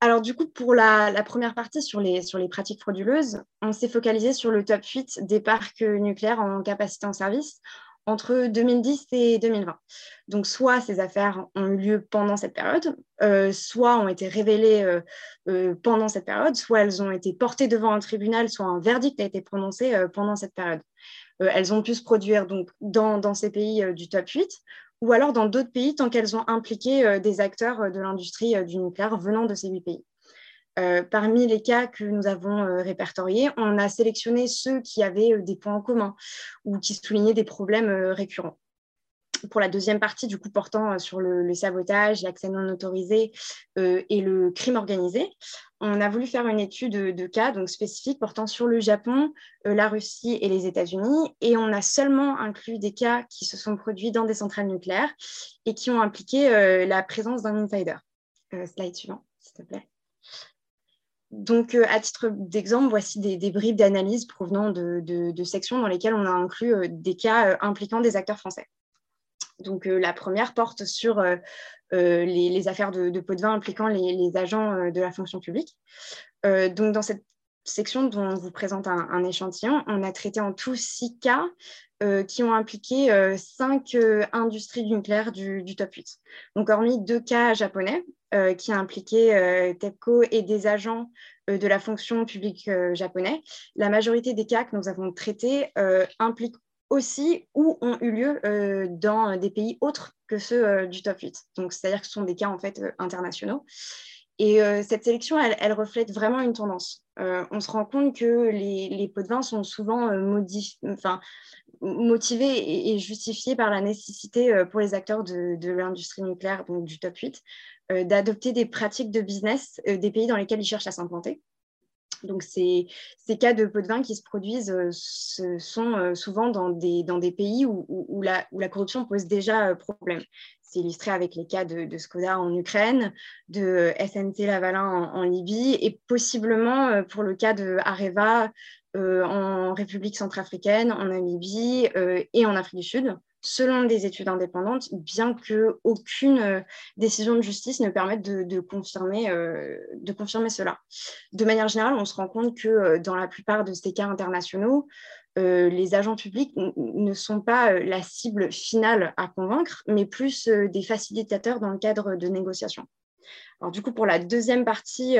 Alors du coup, pour la, première partie sur les, sur les pratiques frauduleuses, on s'est focalisé sur le top 8 des parcs nucléaires en capacité en service entre 2010 et 2020. Donc, soit ces affaires ont eu lieu pendant cette période, soit ont été révélées pendant cette période, soit elles ont été portées devant un tribunal, soit un verdict a été prononcé pendant cette période. Euh, elles ont pu se produire donc, dans, ces pays euh, du top 8 ou alors dans d'autres pays tant qu'elles ont impliqué euh, des acteurs de l'industrie du nucléaire venant de ces huit pays. parmi les cas que nous avons répertoriés, on a sélectionné ceux qui avaient des points en commun ou qui soulignaient des problèmes récurrents pour la deuxième partie, du coup, portant euh, sur le, sabotage, l'accès non autorisé euh, et le crime organisé, on a voulu faire une étude de, cas donc spécifique portant sur le Japon, euh, la Russie et les États-Unis. Et on a seulement inclus des cas qui se sont produits dans des centrales nucléaires et qui ont impliqué la présence d'un insider. slide suivant, s'il te plaît. Donc, à titre d'exemple, voici des, bribes d'analyse provenant de, sections dans lesquelles on a inclus des cas impliquant des acteurs français. Donc, euh, la première porte sur euh, euh, les, affaires de, pot de vin impliquant les, agents de la fonction publique. donc, dans cette section dont on vous présente un, échantillon, on a traité en tout six cas qui ont impliqué cinq industries du nucléaire du, top 8. Donc, hormis deux cas japonais qui impliquaient TEPCO et des agents de la fonction publique japonais, la majorité des cas que nous avons traités impliquent aussi ou ont eu lieu euh, dans des pays autres que ceux euh, du top 8. Donc, c'est-à-dire que ce sont des cas en fait euh, internationaux. Et cette sélection, elle, reflète vraiment une tendance. on se rend compte que les, pots de vin sont souvent motivé et, justifié par la nécessité pour les acteurs de, de l'industrie nucléaire, donc du top 8, d'adopter des pratiques de business des pays dans lesquels ils cherchent à s'implanter. Donc, ces, cas de pots de vin qui se produisent ce sont souvent dans des, pays où, la, corruption pose déjà problème. Illustré avec les cas de, Skoda en Ukraine, de SNT Lavalin en, Libye et possiblement euh, pour le cas de Areva euh, en République centrafricaine, en Namibie euh, et en Afrique du Sud, selon des études indépendantes, bien qu'aucune décision de justice ne permette de, confirmer, de confirmer cela. De manière générale, on se rend compte que dans la plupart de ces cas internationaux, euh, les agents publics ne sont pas euh, la cible finale à convaincre, mais plus euh, des facilitateurs dans le cadre de négociations. Alors, du coup, pour la deuxième partie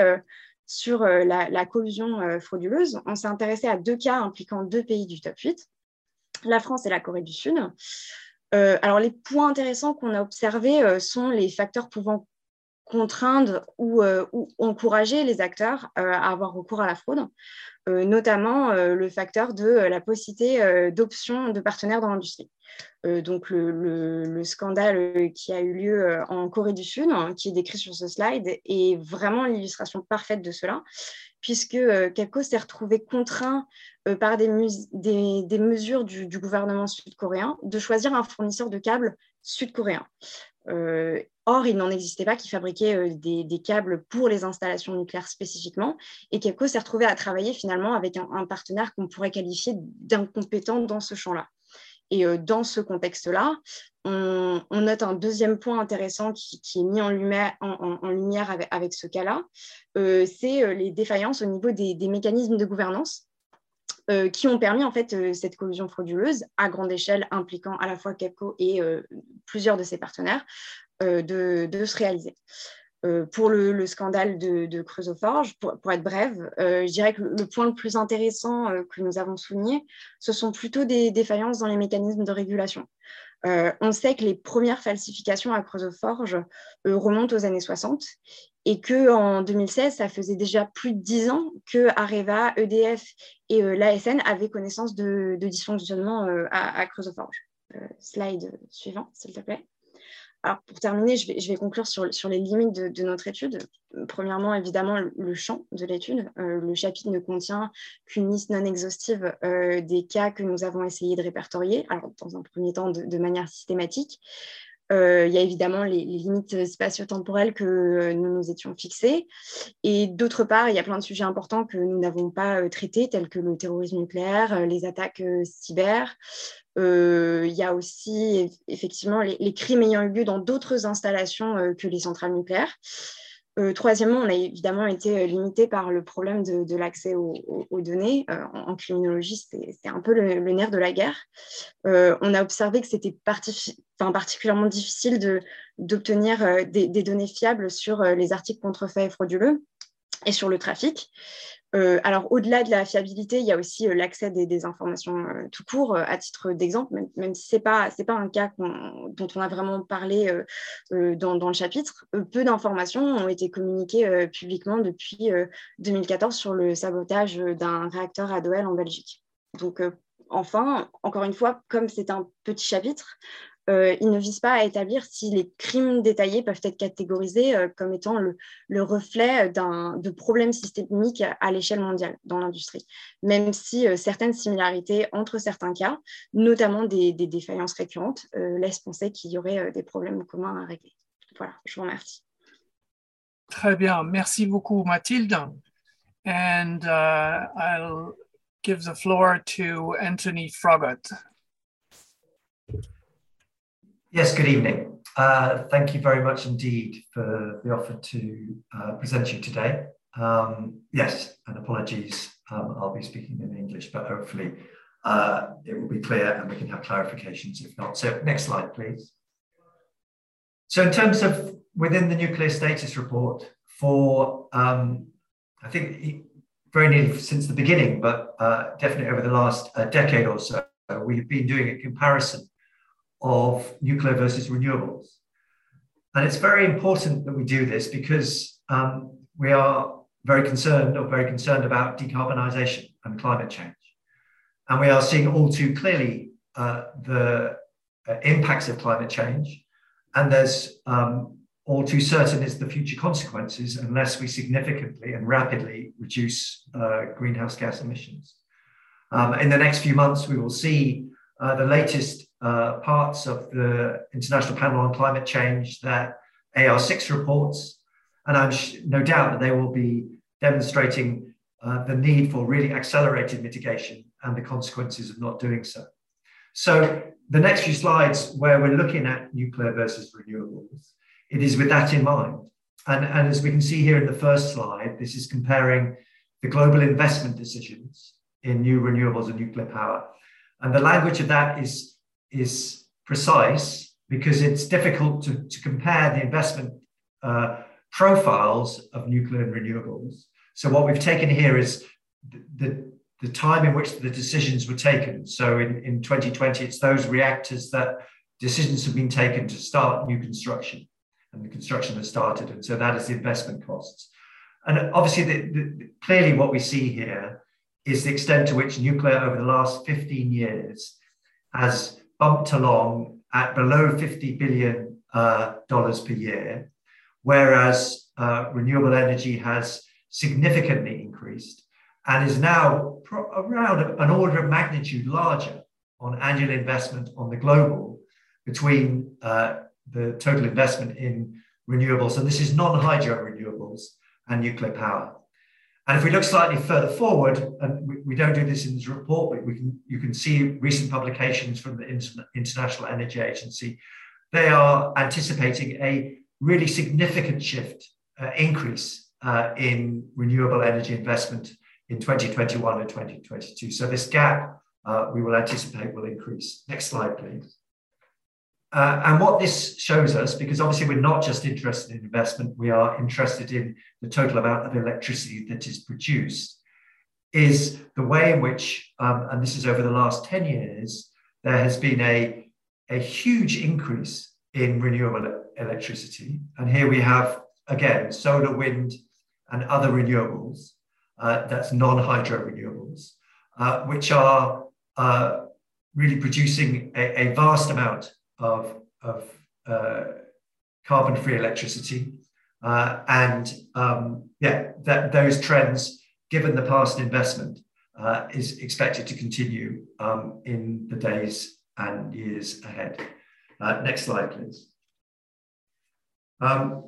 sur la, collusion frauduleuse, on s'est intéressé à deux cas impliquant deux pays du top 8, la France et la Corée du Sud. alors, les points intéressants qu'on a observés sont les facteurs pouvant contraindre ou, ou, encourager les acteurs à avoir recours à la fraude. Euh, notamment euh, le facteur de euh, la possibilité d'options de partenaires dans l'industrie. donc le, scandale qui a eu lieu en Corée du Sud, hein, qui est décrit sur ce slide, est vraiment l'illustration parfaite de cela, puisque Kelco s'est retrouvé contraint par des, mesures du, gouvernement sud-coréen de choisir un fournisseur de câbles sud-coréen. Or, il n'en existait pas qui fabriquait euh, des, câbles pour les installations nucléaires spécifiquement. Et Kepco s'est retrouvé à travailler finalement avec un, partenaire qu'on pourrait qualifier d'incompétent dans ce champ-là. Et euh, dans ce contexte-là, on, note un deuxième point intéressant qui, est mis en lumière, avec, ce cas-là, euh, c'est les défaillances au niveau des, mécanismes de gouvernance qui ont permis en fait cette collusion frauduleuse à grande échelle impliquant à la fois Kepco et plusieurs de ses partenaires euh, de, se réaliser. Euh, pour le, scandale de, de Creusoforge, pour, pour, être brève, euh, je dirais que le, point le plus intéressant que nous avons souligné, ce sont plutôt des défaillances dans les mécanismes de régulation. on sait que les premières falsifications à Creusoforge remontent aux années 60 et qu'en 2016, ça faisait déjà plus de 10 ans que Areva, EDF et l'ASN avaient connaissance de, dysfonctionnement à, à Creusoforge. slide suivant, s'il te plaît. Pour terminer, je vais, conclure sur, les limites de, notre étude. Premièrement, évidemment, le, champ de l'étude. Euh, le chapitre ne contient qu'une liste non exhaustive euh, des cas que nous avons essayé de répertorier, dans un premier temps de, manière systématique. Euh, il y a évidemment les, limites spatio-temporelles que nous nous étions fixées. Et d'autre part, il y a plein de sujets importants que nous n'avons pas traités, tels que le terrorisme nucléaire, les attaques cyber, euh, il y a aussi effectivement les, crimes ayant eu lieu dans d'autres installations euh, que les centrales nucléaires. Euh, troisièmement, on a évidemment été limité par le problème de, l'accès aux, données. En, criminologie, c'est un peu le, nerf de la guerre. on a observé que c'était particulièrement difficile d'obtenir des, des, données fiables sur les articles contrefaits et frauduleux et sur le trafic. Euh, alors, au-delà de la fiabilité, il y a aussi euh, l'accès des, informations euh, tout court. à titre d'exemple, même, si ce n'est pas, pas un cas dont on a vraiment parlé dans, le chapitre, peu d'informations ont été communiquées publiquement depuis 2014 sur le sabotage d'un réacteur à Doel en Belgique. Donc, enfin, encore une fois, comme c'est un petit chapitre, euh, il ne vise pas à établir si les crimes détaillés peuvent être catégorisés euh, comme étant le, reflet de problèmes systémiques à, l'échelle mondiale dans l'industrie, même si euh, certaines similarités entre certains cas, notamment des, défaillances récurrentes, laissent penser qu'il y aurait des problèmes communs à régler. Voilà, je vous remercie. Très bien, merci beaucoup Mathilde. And uh, I'll give the floor to Anthony Frogott. Yes, good evening. Uh, thank you very much indeed for the offer to uh, present you today. Um, yes, and apologies, um, I'll be speaking in English, but hopefully uh, it will be clear and we can have clarifications if not. So next slide, please. So in terms of within the nuclear status report for, um, I think very nearly since the beginning, but uh, definitely over the last uh, decade or so, we've been doing a comparison of nuclear versus renewables. And it's very important that we do this because um, we are very concerned or very concerned about decarbonisation and climate change. And we are seeing all too clearly uh, the uh, impacts of climate change, and there's um, all too certain is the future consequences unless we significantly and rapidly reduce uh, greenhouse gas emissions. Um, in the next few months, we will see uh, the latest uh, parts of the International Panel on Climate Change that AR6 reports, and I'm no doubt that they will be demonstrating uh, the need for really accelerated mitigation and the consequences of not doing so. So the next few slides where we're looking at nuclear versus renewables, it is with that in mind. And, and as we can see here in the first slide, this is comparing the global investment decisions in new renewables and nuclear power. And the language of that is, is precise because it's difficult to, to compare the investment uh, profiles of nuclear and renewables. So what we've taken here is the, the, the, time in which the decisions were taken. So in, in 2020, it's those reactors that decisions have been taken to start new construction and the construction has started. And so that is the investment costs. And obviously, the, the, clearly what we see here is the extent to which nuclear over the last 15 years has bumped along at below $50 billion uh, per year, whereas uh, renewable energy has significantly increased and is now pro- around an order of magnitude larger on annual investment on the global between uh, the total investment in renewables. And this is non hydro renewables and nuclear power. And if we look slightly further forward, and we, we, don't do this in this report, but we can, you can see recent publications from the International Energy Agency. They are anticipating a really significant shift, uh, increase uh, in renewable energy investment in 2021 and 2022. So this gap uh, we will anticipate will increase. Next slide, please. Uh, and what this shows us, because obviously we're not just interested in investment, we are interested in the total amount of electricity that is produced, is the way in which, um, and this is over the last 10 years, there has been a, a huge increase in renewable electricity. And here we have, again, solar, wind, and other renewables, uh, that's non hydro renewables, uh, which are uh, really producing a, a vast amount of, of uh, carbon free electricity. Uh, and um, yeah, that, those trends, given the past investment, uh, is expected to continue um, in the days and years ahead. Uh, next slide, please. Um,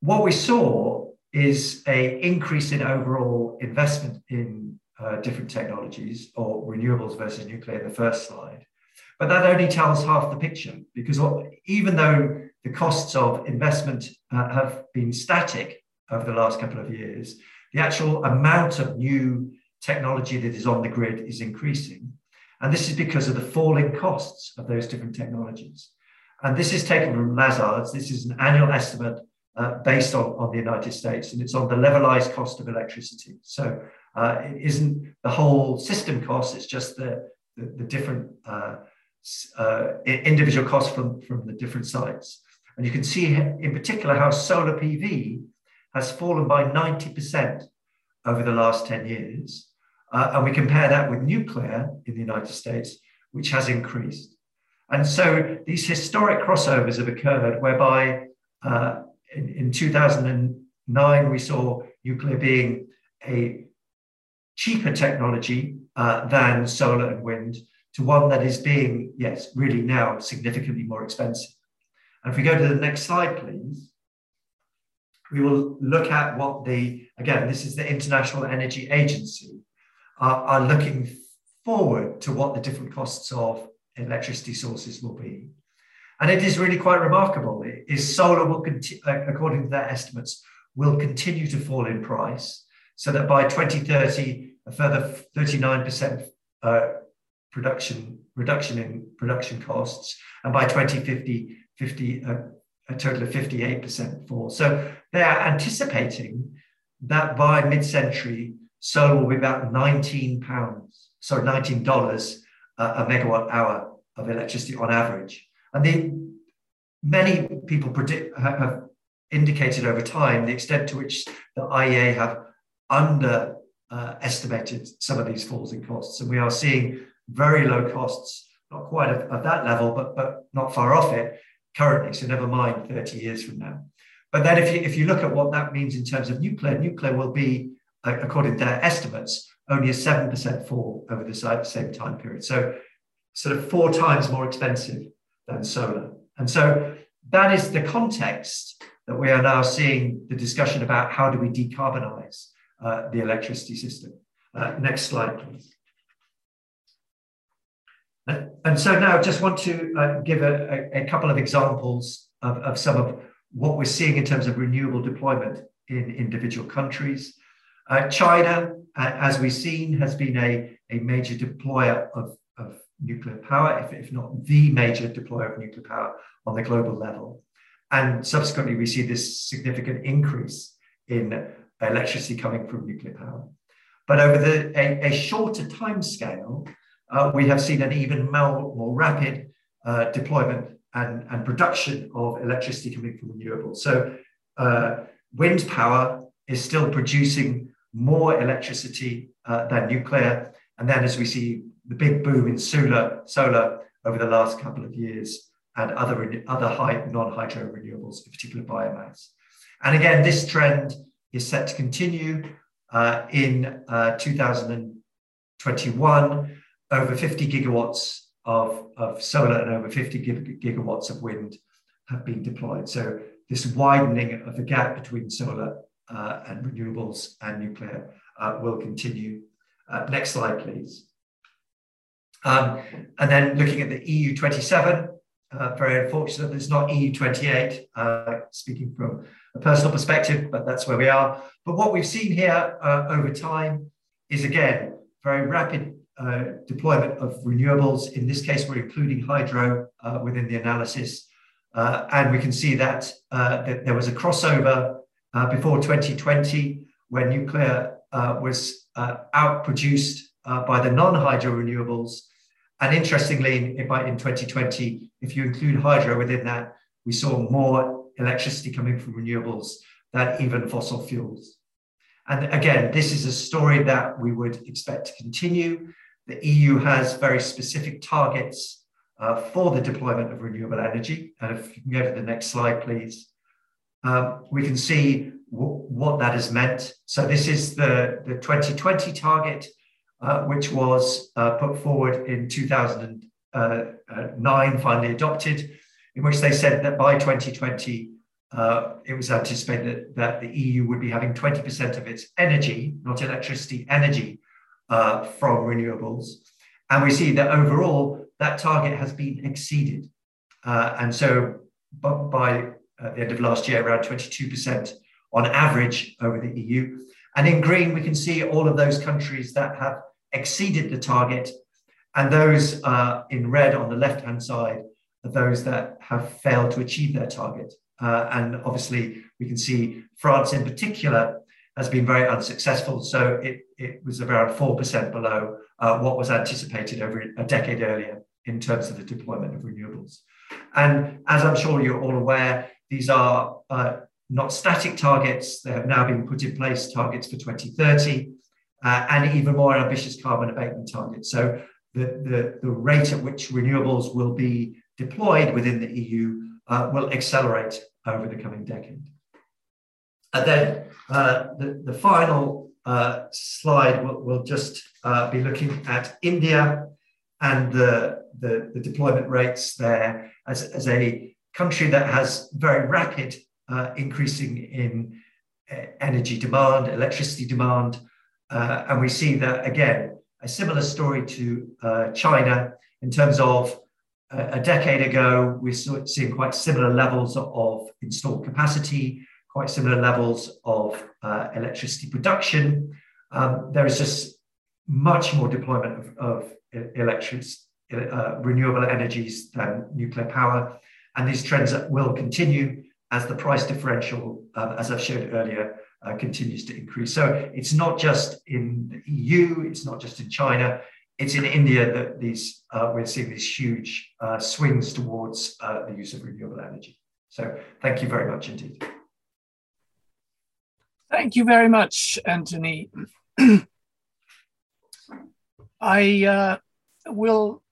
what we saw is a increase in overall investment in uh, different technologies or renewables versus nuclear in the first slide. But that only tells half the picture because even though the costs of investment uh, have been static over the last couple of years, the actual amount of new technology that is on the grid is increasing. And this is because of the falling costs of those different technologies. And this is taken from Lazard's. This is an annual estimate uh, based on, on the United States, and it's on the levelized cost of electricity. So uh, it isn't the whole system cost, it's just the, the, the different uh, uh, individual costs from, from the different sites. And you can see in particular how solar PV has fallen by 90% over the last 10 years. Uh, and we compare that with nuclear in the United States, which has increased. And so these historic crossovers have occurred whereby uh, in, in 2009, we saw nuclear being a cheaper technology uh, than solar and wind to one that is being, yes, really now significantly more expensive. And if we go to the next slide, please, we will look at what the, again, this is the International Energy Agency, are, looking forward to what the different costs of electricity sources will be. And it is really quite remarkable. It is solar will, continue, uh, according to their estimates, will continue to fall in price so that by 2030, a further 39% uh, production reduction in production costs, and by 2050, 50, uh, a total of 58% fall. So they are anticipating that by mid-century, solar will be about 19 pounds, sorry, 19 dollars a megawatt hour of electricity on average. And the, many people predict have, indicated over time the extent to which the IEA have under uh, estimated some of these falls in costs. And we are seeing very low costs, not quite at, at that level, but, but not far off it currently. So never mind 30 years from now. But then if you, if you look at what that means in terms of nuclear, nuclear will be, uh, according to their estimates, only a 7% fall over the same time period. So sort of four times more expensive than solar. And so that is the context that we are now seeing the discussion about how do we decarbonize uh, the electricity system. Uh, next slide, please. And so now I just want to uh, give a, a, couple of examples of, of some of what we're seeing in terms of renewable deployment in individual countries. Uh, China, uh, as we've seen, has been a, a major deployer of, of nuclear power, if, if not the major deployer of nuclear power on the global level. And subsequently, we see this significant increase in electricity coming from nuclear power. But over the, a, a shorter time scale, uh, we have seen an even more, more rapid uh, deployment and, and production of electricity coming from renewables. So uh, wind power is still producing more electricity uh, than nuclear. And then as we see the big boom in solar, solar over the last couple of years and other, other high non-hydro renewables, in particular biomass. And again, this trend is set to continue uh, in uh, 2021, over 50 gigawatts of, of solar and over 50 gigawatts of wind have been deployed. So this widening of the gap between solar uh, and renewables and nuclear uh, will continue. Uh, next slide, please. Um, and then looking at the EU27, uh, very unfortunate that it's not EU28, uh, speaking from a personal perspective, but that's where we are. But what we've seen here uh, over time is, again, very rapid uh, deployment of renewables. In this case, we're including hydro uh, within the analysis. Uh, and we can see that, that, there was a crossover before 2020 where nuclear was outproduced by the non-hydro renewables. And interestingly, in, in 2020, if you include hydro within that, we saw more electricity coming from renewables than even fossil fuels. And again, this is a story that we would expect to continue. The EU has very specific targets uh, for the deployment of renewable energy. And if you can go to the next slide, please, um, we can see what that has meant. So this is the, the 2020 target, uh, which was uh, put forward in 2009, finally adopted, in which they said that by 2020, uh, it was anticipated that, that the EU would be having 20% of its energy, not electricity, energy uh, from renewables. And we see that overall, that target has been exceeded. Uh, and so by uh, the end of last year, around 22% on average over the EU. And in green, we can see all of those countries that have exceeded the target, and those uh, in red on the left hand side are those that have failed to achieve their target. Uh, and obviously, we can see France in particular has been very unsuccessful. So it, it was around 4% below uh, what was anticipated over a decade earlier in terms of the deployment of renewables. And as I'm sure you're all aware, these are uh, not static targets. They have now been put in place, targets for 2030, uh, and even more ambitious carbon abatement targets. So the, the, the rate at which renewables will be deployed within the EU uh, will accelerate over the coming decade. And then uh, the, the final uh, slide will, will just uh, be looking at India and the, the, the, deployment rates there as, as a country that has very rapid uh, increasing in uh, energy demand, electricity demand. Uh, and we see that, again, a similar story to China in terms of a decade ago, we're seeing quite similar levels of installed capacity, quite similar levels of uh, electricity production. Um, there is just much more deployment of, of electricity, uh, renewable energies than nuclear power. And these trends will continue as the price differential, uh, as I've showed earlier, uh, continues to increase. So it's not just in the EU, it's not just in China, it's in India that these uh, we're seeing these huge uh, swings towards the use of renewable energy. So thank you very much indeed. Thank you very much, Anthony. I uh, will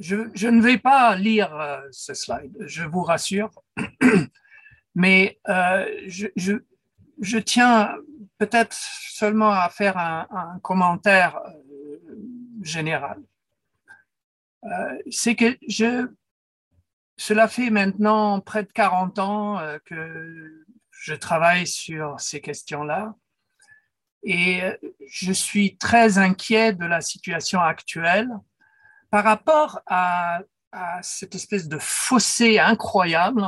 je, ne vais pas lire euh, ce slide, je vous rassure, mais euh, je, tiens peut-être seulement à faire un, commentaire euh, général. C'est que je, cela fait maintenant près de 40 ans que je travaille sur ces questions-là. Et je suis très inquiet de la situation actuelle par rapport à, cette espèce de fossé incroyable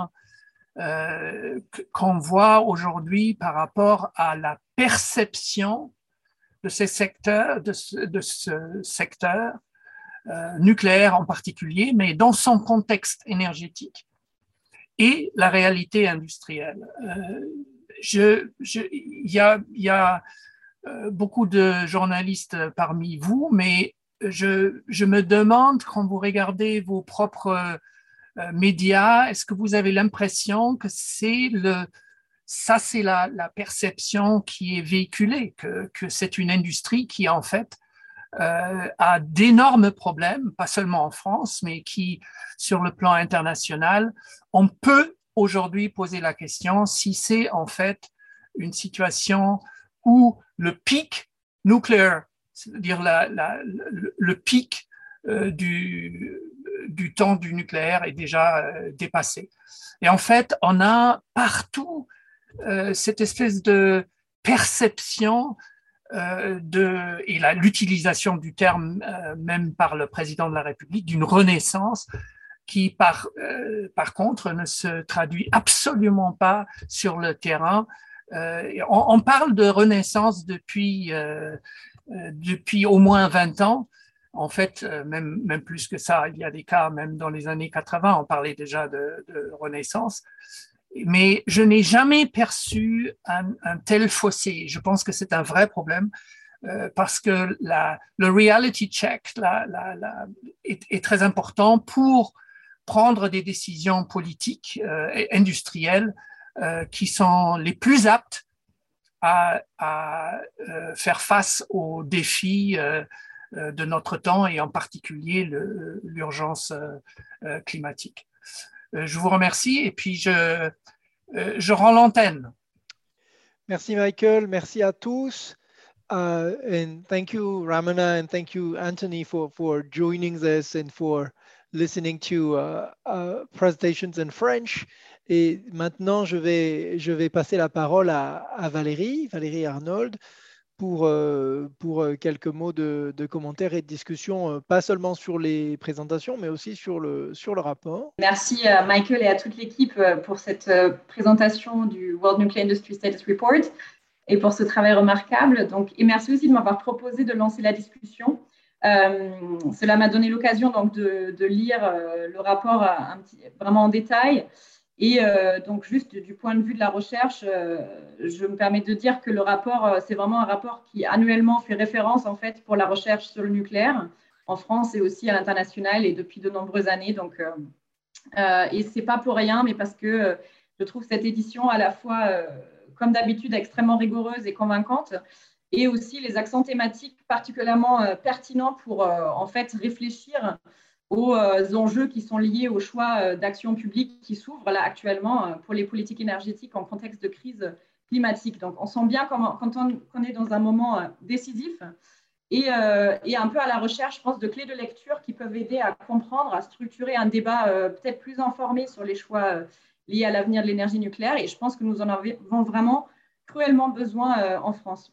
euh, qu'on voit aujourd'hui par rapport à la perception de ces secteurs, de ce, de ce secteur euh, nucléaire en particulier, mais dans son contexte énergétique et la réalité industrielle. Euh, il y a, euh, beaucoup de journalistes parmi vous, mais je, me demande quand vous regardez vos propres euh, médias, est-ce que vous avez l'impression que c'est le, ça c'est la, perception qui est véhiculée, que c'est une industrie qui en fait euh, a d'énormes problèmes, pas seulement en France, mais qui sur le plan international, on peut aujourd'hui poser la question si c'est en fait une situation où le pic nucléaire c'est-à-dire la, la, le, pic euh, du, du, temps du nucléaire est déjà euh, dépassé. Et en fait, on a partout euh, cette espèce de perception de, et l'utilisation du terme euh, même par le président de la République d'une renaissance qui, par, par contre, ne se traduit absolument pas sur le terrain. On, parle de renaissance depuis euh, depuis au moins 20 ans. En fait, euh, même, même plus que ça, il y a des cas, même dans les années 80, on parlait déjà de renaissance. Mais je n'ai jamais perçu un, tel fossé. Je pense que c'est un vrai problème euh, parce que le reality check est, très important pour prendre des décisions politiques euh, et industrielles euh, qui sont les plus aptes à, faire face aux défis de notre temps et en particulier l'urgence climatique. Je vous remercie et puis je, je rends l'antenne. Merci Michael, merci à tous. Uh, and thank you, Ramana, and thank you, Anthony, for, for joining this and for listening to uh, uh, presentations in French. Et maintenant, je vais, je vais passer la parole à Valérie, Valérie Arnold, pour, euh, euh, quelques mots de, commentaires et de discussion, euh, pas seulement sur les présentations, mais aussi sur le, sur le rapport. Merci à Michael et à toute l'équipe pour cette présentation du World Nuclear Industry Status Report et pour ce travail remarquable. Donc, et merci aussi de m'avoir proposé de lancer la discussion. Cela m'a donné l'occasion donc de, lire le rapport vraiment en détail et euh, donc, juste du point de vue de la recherche, euh, je me permets de dire que le rapport, euh, c'est vraiment un rapport qui annuellement fait référence en fait pour la recherche sur le nucléaire en France et aussi à l'international et depuis de nombreuses années. Donc, euh, et c'est pas pour rien, mais parce que je trouve cette édition à la fois, comme d'habitude, extrêmement rigoureuse et convaincante, et aussi les accents thématiques particulièrement pertinents pour en fait réfléchir aux euh, enjeux qui sont liés au choix euh, d'action publique qui s'ouvrent là actuellement euh, pour les politiques énergétiques en contexte de crise climatique. Donc, on sent bien quand on, est dans un moment décisif et, et, un peu à la recherche, je pense, de clés de lecture qui peuvent aider à comprendre, à structurer un débat peut-être plus informé sur les choix liés à l'avenir de l'énergie nucléaire. Et je pense que nous en avons vraiment cruellement besoin en France.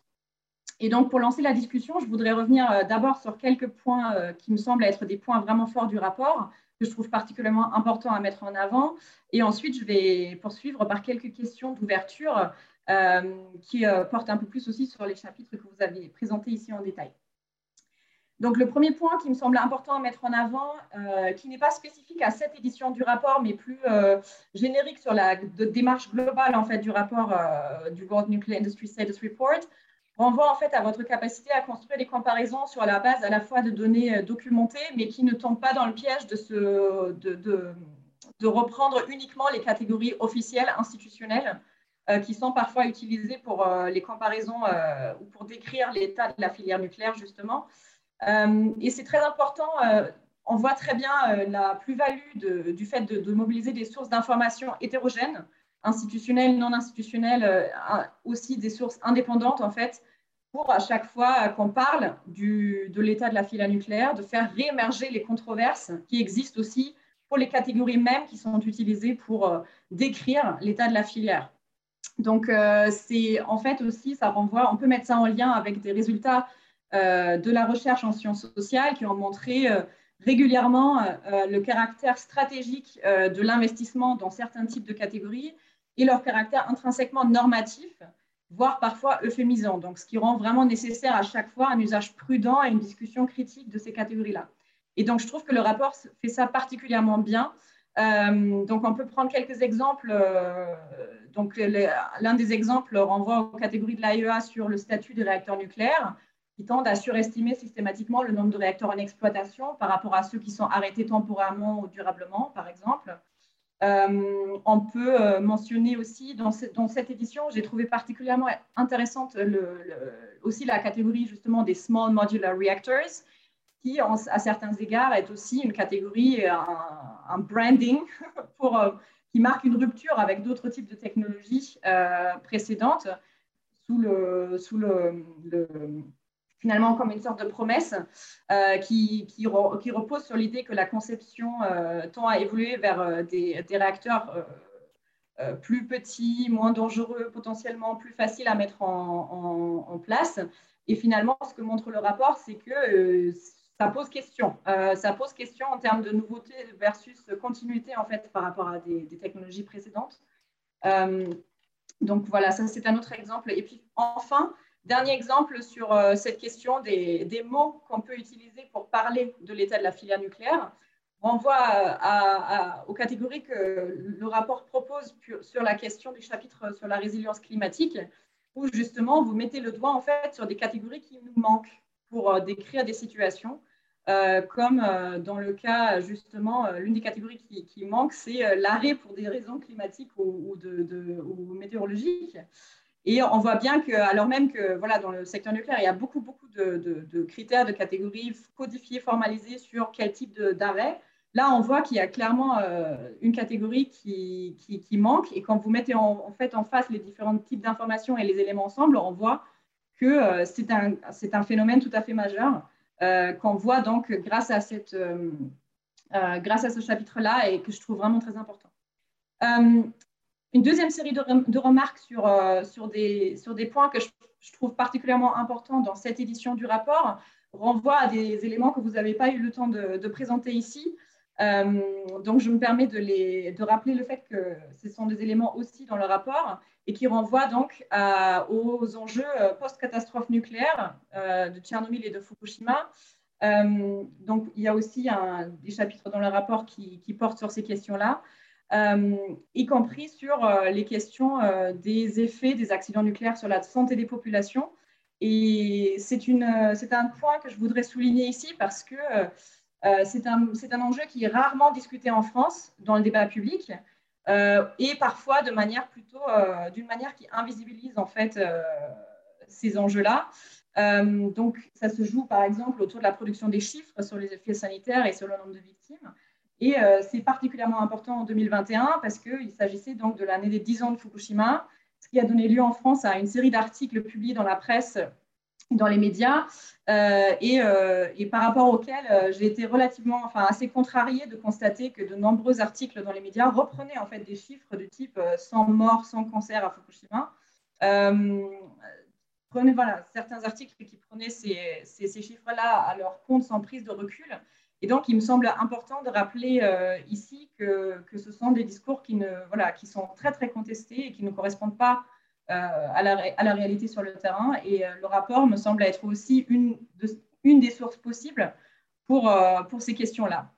Et donc, pour lancer la discussion, je voudrais revenir euh, d'abord sur quelques points euh, qui me semblent être des points vraiment forts du rapport, que je trouve particulièrement importants à mettre en avant. Et ensuite, je vais poursuivre par quelques questions d'ouverture euh, qui portent un peu plus aussi sur les chapitres que vous avez présentés ici en détail. Donc, le premier point qui me semble important à mettre en avant, qui n'est pas spécifique à cette édition du rapport, mais plus générique sur la démarche globale en fait, du rapport du World Nuclear Industry Status Report, renvoie en fait à votre capacité à construire des comparaisons sur la base à la fois de données euh, documentées, mais qui ne tombent pas dans le piège de, se, de, de, reprendre uniquement les catégories officielles, institutionnelles, euh, qui sont parfois utilisées pour euh, les comparaisons ou pour décrire l'état de la filière nucléaire, justement. et c'est très important on voit très bien la plus-value du fait de, mobiliser des sources d'informations hétérogènes, institutionnelles, non institutionnelles, aussi des sources indépendantes, en fait, pour à chaque fois qu'on parle de l'état de la filière nucléaire, de faire réémerger les controverses qui existent aussi pour les catégories mêmes qui sont utilisées pour euh, décrire l'état de la filière. Donc, euh, c'est en fait aussi, ça renvoie, on peut mettre ça en lien avec des résultats euh, de la recherche en sciences sociales qui ont montré régulièrement le caractère stratégique de l'investissement dans certains types de catégories et leur caractère intrinsèquement normatif voire parfois euphémisant. Donc, ce qui rend vraiment nécessaire à chaque fois un usage prudent et une discussion critique de ces catégories-là. Et donc, je trouve que le rapport fait ça particulièrement bien. Euh, donc, on peut prendre quelques exemples. Euh, donc, l'un des exemples renvoie aux catégories de l'AEA sur le statut des réacteurs nucléaires, qui tendent à surestimer systématiquement le nombre de réacteurs en exploitation par rapport à ceux qui sont arrêtés temporairement ou durablement, par exemple. Euh, on peut euh, mentionner aussi dans, cette édition, j'ai trouvé particulièrement intéressante aussi la catégorie justement des Small Modular Reactors, qui à certains égards est aussi une catégorie, un, branding pour, euh, qui marque une rupture avec d'autres types de technologies précédentes sous le, sous le finalement comme une sorte de promesse euh, qui, repose sur l'idée que la conception euh, tend à évoluer vers euh, des, réacteurs plus petits, moins dangereux, potentiellement plus faciles à mettre en, en, place. Et finalement, ce que montre le rapport, c'est que ça pose question. ça pose question en termes de nouveauté versus continuité en fait par rapport à des, des technologies précédentes. donc voilà, ça c'est un autre exemple. Et puis enfin, Dernier exemple sur euh, cette question des, mots qu'on peut utiliser pour parler de l'état de la filière nucléaire renvoie aux catégories que le rapport propose sur la question du chapitre sur la résilience climatique, où justement vous mettez le doigt en fait sur des catégories qui nous manquent pour euh, décrire des situations, euh, comme dans le cas justement, l'une des catégories qui, manque, c'est l'arrêt pour des raisons climatiques ou météorologiques. Et on voit bien que, alors même que voilà, dans le secteur nucléaire, il y a beaucoup, beaucoup de, critères, de catégories codifiées, formalisées sur quel type d'arrêt. Là, on voit qu'il y a clairement euh, une catégorie qui, qui, manque. Et quand vous mettez en, fait en face les différents types d'informations et les éléments ensemble, on voit que euh, c'est un, un, phénomène tout à fait majeur euh, qu'on voit donc grâce à, cette, grâce à ce chapitre-là et que je trouve vraiment très important. Une deuxième série de, remarques sur, euh, sur, des, sur des points que je, trouve particulièrement importants dans cette édition du rapport renvoie à des éléments que vous n'avez pas eu le temps de, présenter ici. Euh, donc, je me permets de, les, de rappeler le fait que ce sont des éléments aussi dans le rapport et qui renvoient donc aux enjeux euh, post-catastrophe nucléaire de Tchernobyl et de Fukushima. donc, il y a aussi des chapitres dans le rapport qui portent sur ces questions-là. Euh, y compris sur euh, les questions euh, des effets des accidents nucléaires sur la santé des populations. Et c'est un point que je voudrais souligner ici parce que c'est un, enjeu qui est rarement discuté en France dans le débat public et parfois de manière plutôt d'une manière qui invisibilise en fait ces enjeux-là. donc, ça se joue par exemple autour de la production des chiffres sur les effets sanitaires et sur le nombre de victimes. Et euh, c'est particulièrement important en 2021 parce qu'il s'agissait donc de l'année des 10 ans de Fukushima, ce qui a donné lieu en France à une série d'articles publiés dans la presse, dans les médias, euh, euh, et, par rapport auxquels j'ai été relativement, enfin assez contrariée de constater que de nombreux articles dans les médias reprenaient en fait des chiffres du type 100 morts, 100 cancers à Fukushima. prenez voilà, certains articles qui prenaient ces, chiffres-là à leur compte sans prise de recul et donc, il me semble important de rappeler euh, ici que, ce sont des discours qui, sont très, très contestés et qui ne correspondent pas euh, à, la, réalité sur le terrain. Et euh, le rapport me semble être aussi une, des sources possibles pour, ces questions-là.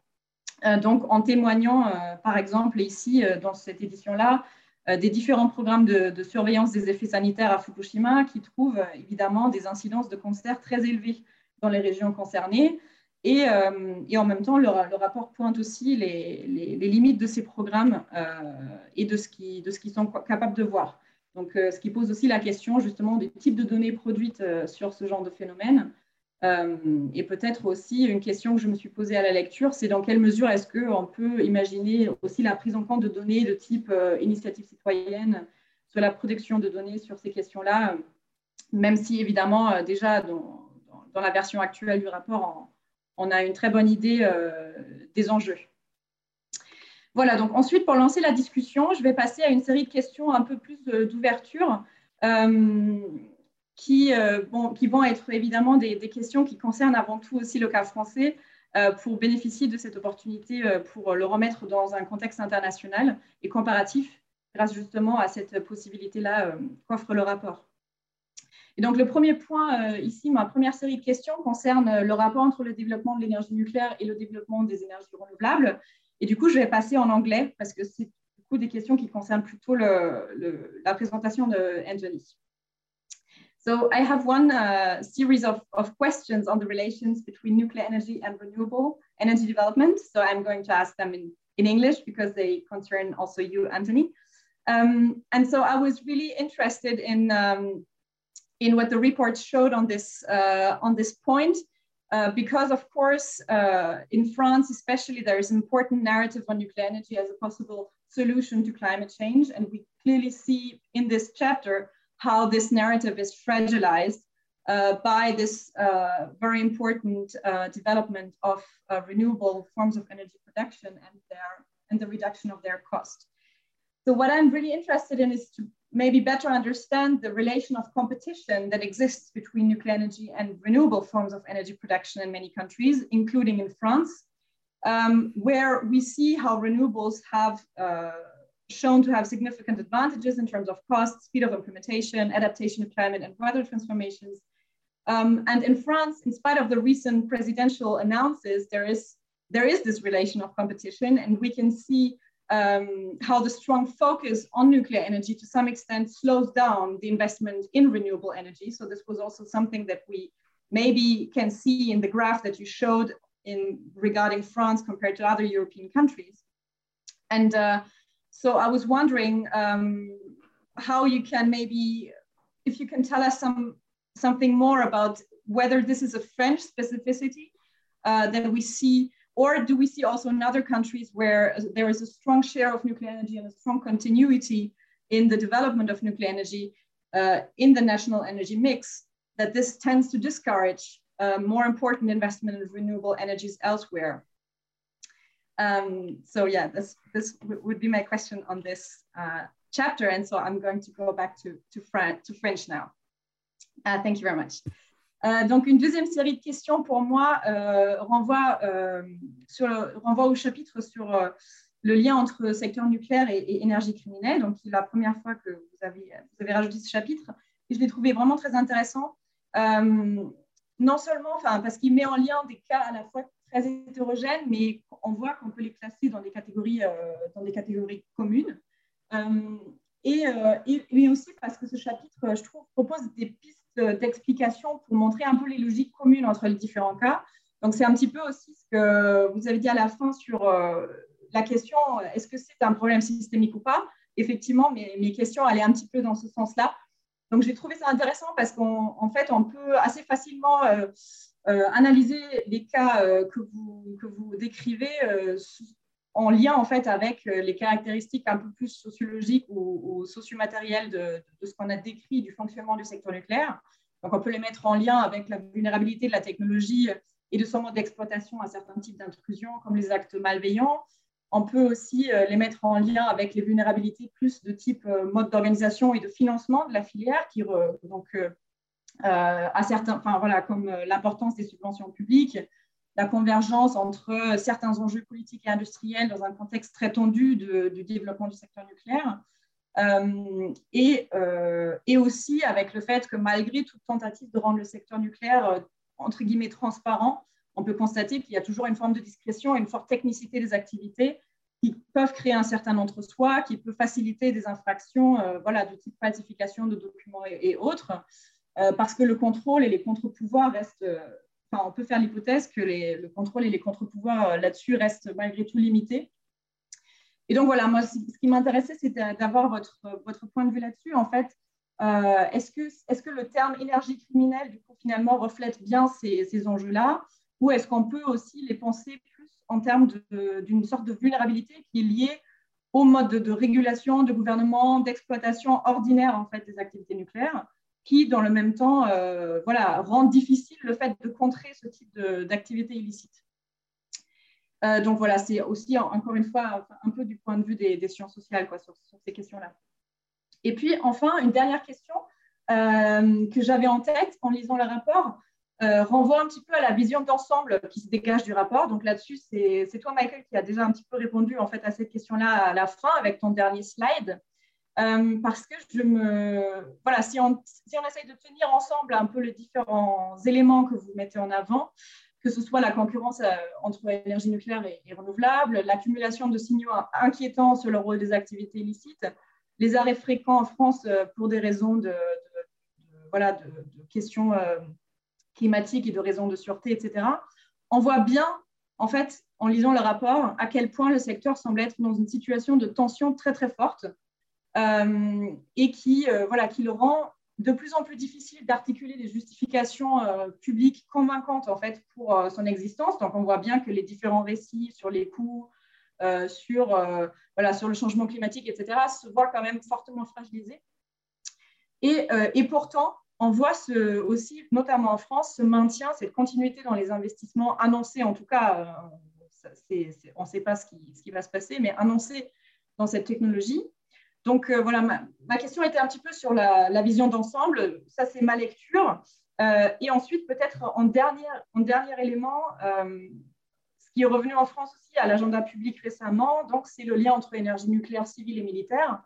donc, en témoignant, par exemple, ici, dans cette édition-là, des différents programmes de, surveillance des effets sanitaires à Fukushima qui trouvent évidemment des incidences de cancer très élevées dans les régions concernées. Et, euh, et, en même temps, le, rapport pointe aussi les, limites de ces programmes euh, et de ce qu'ils qu sont capables de voir. Donc, euh, ce qui pose aussi la question justement des types de données produites sur ce genre de phénomène. et peut-être aussi une question que je me suis posée à la lecture, c'est dans quelle mesure est-ce qu'on peut imaginer aussi la prise en compte de données de type initiative citoyenne sur la production de données sur ces questions-là, même si évidemment déjà dans, la version actuelle du rapport, on, a une très bonne idée des enjeux. Voilà, donc ensuite, pour lancer la discussion, je vais passer à une série de questions un peu plus euh, d'ouverture euh, euh, qui vont être évidemment des, questions qui concernent avant tout aussi le cas français pour bénéficier de cette opportunité pour le remettre dans un contexte international et comparatif grâce justement à cette possibilité-là qu'offre le rapport. Et donc, le premier point ici, ma première série de questions concerne le rapport entre le développement de l'énergie nucléaire et le développement des énergies renouvelables. Et du coup, je vais passer en anglais parce que c'est du coup des questions qui concernent plutôt le, le, la présentation de Anthony. So I have one uh, series of, of questions on the relations between nuclear energy and renewable energy development. So I'm going to ask them in, in English because they concern also you, Anthony. Um, and so I was really interested in, um, in what the report showed on this, uh, on this point uh, because of course, uh, in France, especially, there is an important narrative on nuclear energy as a possible solution to climate change. And we clearly see in this chapter how this narrative is fragilized uh, by this uh, very important uh, development of renewable forms of energy production and, their, and the reduction of their cost. So what I'm really interested in is to maybe better understand the relation of competition that exists between nuclear energy and renewable forms of energy production in many countries, including in France, um, where we see how renewables have uh, shown to have significant advantages in terms of cost, speed of implementation, adaptation to climate and weather transformations. Um, and in France, in spite of the recent presidential announces, there is, there is this relation of competition, and we can see um, how the strong focus on nuclear energy to some extent slows down the investment in renewable energy. So this was also something that we maybe can see in the graph that you showed in regarding France compared to other European countries. And uh, so I was wondering um, how you can maybe, if you can tell us some something more about whether this is a French specificity uh, that we see or do we see also in other countries where there is a strong share of nuclear energy and a strong continuity in the development of nuclear energy uh, in the national energy mix, that this tends to discourage uh, more important investment in renewable energies elsewhere? Um, so yeah, this, this would be my question on this uh, chapter. And so I'm going to go back to, to, Fran to French now. Uh, thank you very much. Euh, donc, une deuxième série de questions pour moi euh, renvoie, euh, renvoie au chapitre sur le lien entre secteur nucléaire et, énergie criminelle. Donc, c'est la première fois que vous avez, rajouté ce chapitre. Et je l'ai trouvé vraiment très intéressant. non seulement parce qu'il met en lien des cas à la fois très hétérogènes, mais on voit qu'on peut les classer dans des catégories, dans des catégories communes. et, et, aussi parce que ce chapitre, je trouve, propose des pistes d'explication pour montrer un peu les logiques communes entre les différents cas. Donc, c'est un petit peu aussi ce que vous avez dit à la fin sur euh, la question est-ce que c'est un problème systémique ou pas? Effectivement, mes, mes, questions allaient un petit peu dans ce sens-là. Donc, j'ai trouvé ça intéressant parce qu'en fait, on peut assez facilement euh, euh, analyser les cas que, vous, que vous décrivez en lien en fait avec euh, les caractéristiques un peu plus sociologiques ou, ou sociomatérielles de, ce qu'on a décrit du fonctionnement du secteur nucléaire. Donc, on peut les mettre en lien avec la vulnérabilité de la technologie et de son mode d'exploitation à certains types d'intrusions, comme les actes malveillants. On peut aussi euh, les mettre en lien avec les vulnérabilités plus de type euh, mode d'organisation et de financement de la filière, qui donc à certains, enfin voilà, comme l'importance des subventions publiques, la convergence entre certains enjeux politiques et industriels dans un contexte très tendu du développement du secteur nucléaire. Euh, et, euh, et, aussi avec le fait que malgré toute tentative de rendre le secteur nucléaire euh, entre guillemets transparent, on peut constater qu'il y a toujours une forme de discrétion et une forte technicité des activités qui peuvent créer un certain entre-soi, qui peut faciliter des infractions voilà, de type falsification de documents et autres, parce que le contrôle et les contre-pouvoirs restent on peut faire l'hypothèse que le contrôle et les contre-pouvoirs euh, là-dessus restent malgré tout limités. Et donc voilà, moi, ce qui m'intéressait, c'était d'avoir votre, votre point de vue là-dessus. En fait, est-ce que, le terme énergie criminelle, du coup, finalement, reflète bien ces, enjeux-là? Ou est-ce qu'on peut aussi les penser plus en termes d'une sorte de vulnérabilité qui est liée au mode de, régulation, de gouvernement, d'exploitation ordinaire en fait, des activités nucléaires, qui, dans le même temps, euh, voilà, rend difficile le fait de contrer ce type d'activité illicite. Euh, donc voilà, c'est aussi, encore une fois, un peu du point de vue des, sciences sociales quoi, sur, ces questions-là. Et puis, enfin, une dernière question euh, que j'avais en tête en lisant le rapport, euh, renvoie un petit peu à la vision d'ensemble qui se dégage du rapport. Donc là-dessus, c'est toi, Michael, qui a déjà un petit peu répondu en fait à cette question-là à la fin avec ton dernier slide. Euh, parce que je me. Voilà, si on, si on essaye de tenir ensemble un peu les différents éléments que vous mettez en avant, que ce soit la concurrence euh, entre énergie nucléaire et, renouvelable, l'accumulation de signaux inquiétants sur le rôle des activités illicites, les arrêts fréquents en France pour des raisons de, voilà, de, questions climatiques et de raisons de sûreté, etc., on voit bien, en fait, en lisant le rapport, à quel point le secteur semble être dans une situation de tension très, très forte euh, et qui, euh, voilà, qui le rend de plus en plus difficile d'articuler des justifications euh, publiques convaincantes en fait pour son existence. Donc on voit bien que les différents récits sur les coûts, sur, voilà, sur le changement climatique, etc., se voient quand même fortement fragilisés. Et, et pourtant, on voit ce, aussi, notamment en France, ce maintien, cette continuité dans les investissements annoncés, en tout cas, euh, on ne sait pas ce qui, va se passer, mais annoncés dans cette technologie. Donc euh, voilà, ma, question était un petit peu sur la, vision d'ensemble. Ça, c'est ma lecture. Euh, et ensuite, peut-être en dernier, en dernier élément, ce qui est revenu en France aussi à l'agenda public récemment, donc c'est le lien entre énergie nucléaire civile et militaire.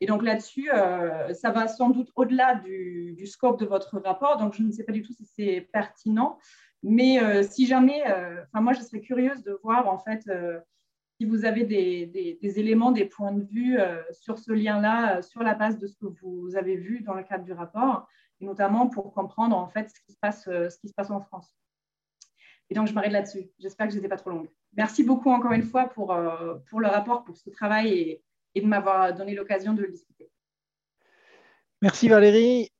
Et donc là-dessus, euh, ça va sans doute au-delà du, scope de votre rapport, donc je ne sais pas du tout si c'est pertinent. Mais euh, si jamais, euh, enfin moi je serais curieuse de voir en fait si vous avez des, éléments, des points de vue sur ce lien-là, sur la base de ce que vous avez vu dans le cadre du rapport, et notamment pour comprendre en fait ce qui se passe, passe en France. Et donc je m'arrête là-dessus. J'espère que je n'étais pas trop longue. Merci beaucoup encore une fois pour, pour le rapport, pour ce travail et de m'avoir donné l'occasion de le discuter. Merci Valérie.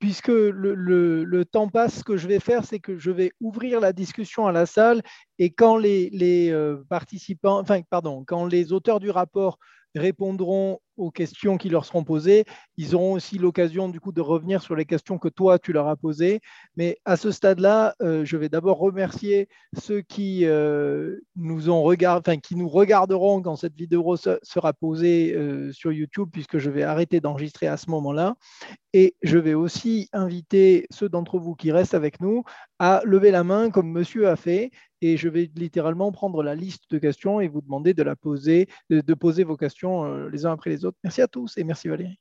Puisque le, temps passe, ce que je vais faire, c'est que je vais ouvrir la discussion à la salle et quand les, les euh, participants, enfin, pardon, quand les auteurs du rapport répondront aux questions qui leur seront posées. Ils auront aussi l'occasion du coup de revenir sur les questions que toi tu leur as posées. Mais à ce stade-là, euh, je vais d'abord remercier ceux qui euh, nous ont regardé, enfin qui nous regarderont quand cette vidéo sera posée euh, sur YouTube, puisque je vais arrêter d'enregistrer à ce moment-là. Et je vais aussi inviter ceux d'entre vous qui restent avec nous à lever la main comme Monsieur a fait et je vais littéralement prendre la liste de questions et vous demander de la poser, de, poser vos questions les uns après les Merci à tous et merci Valérie.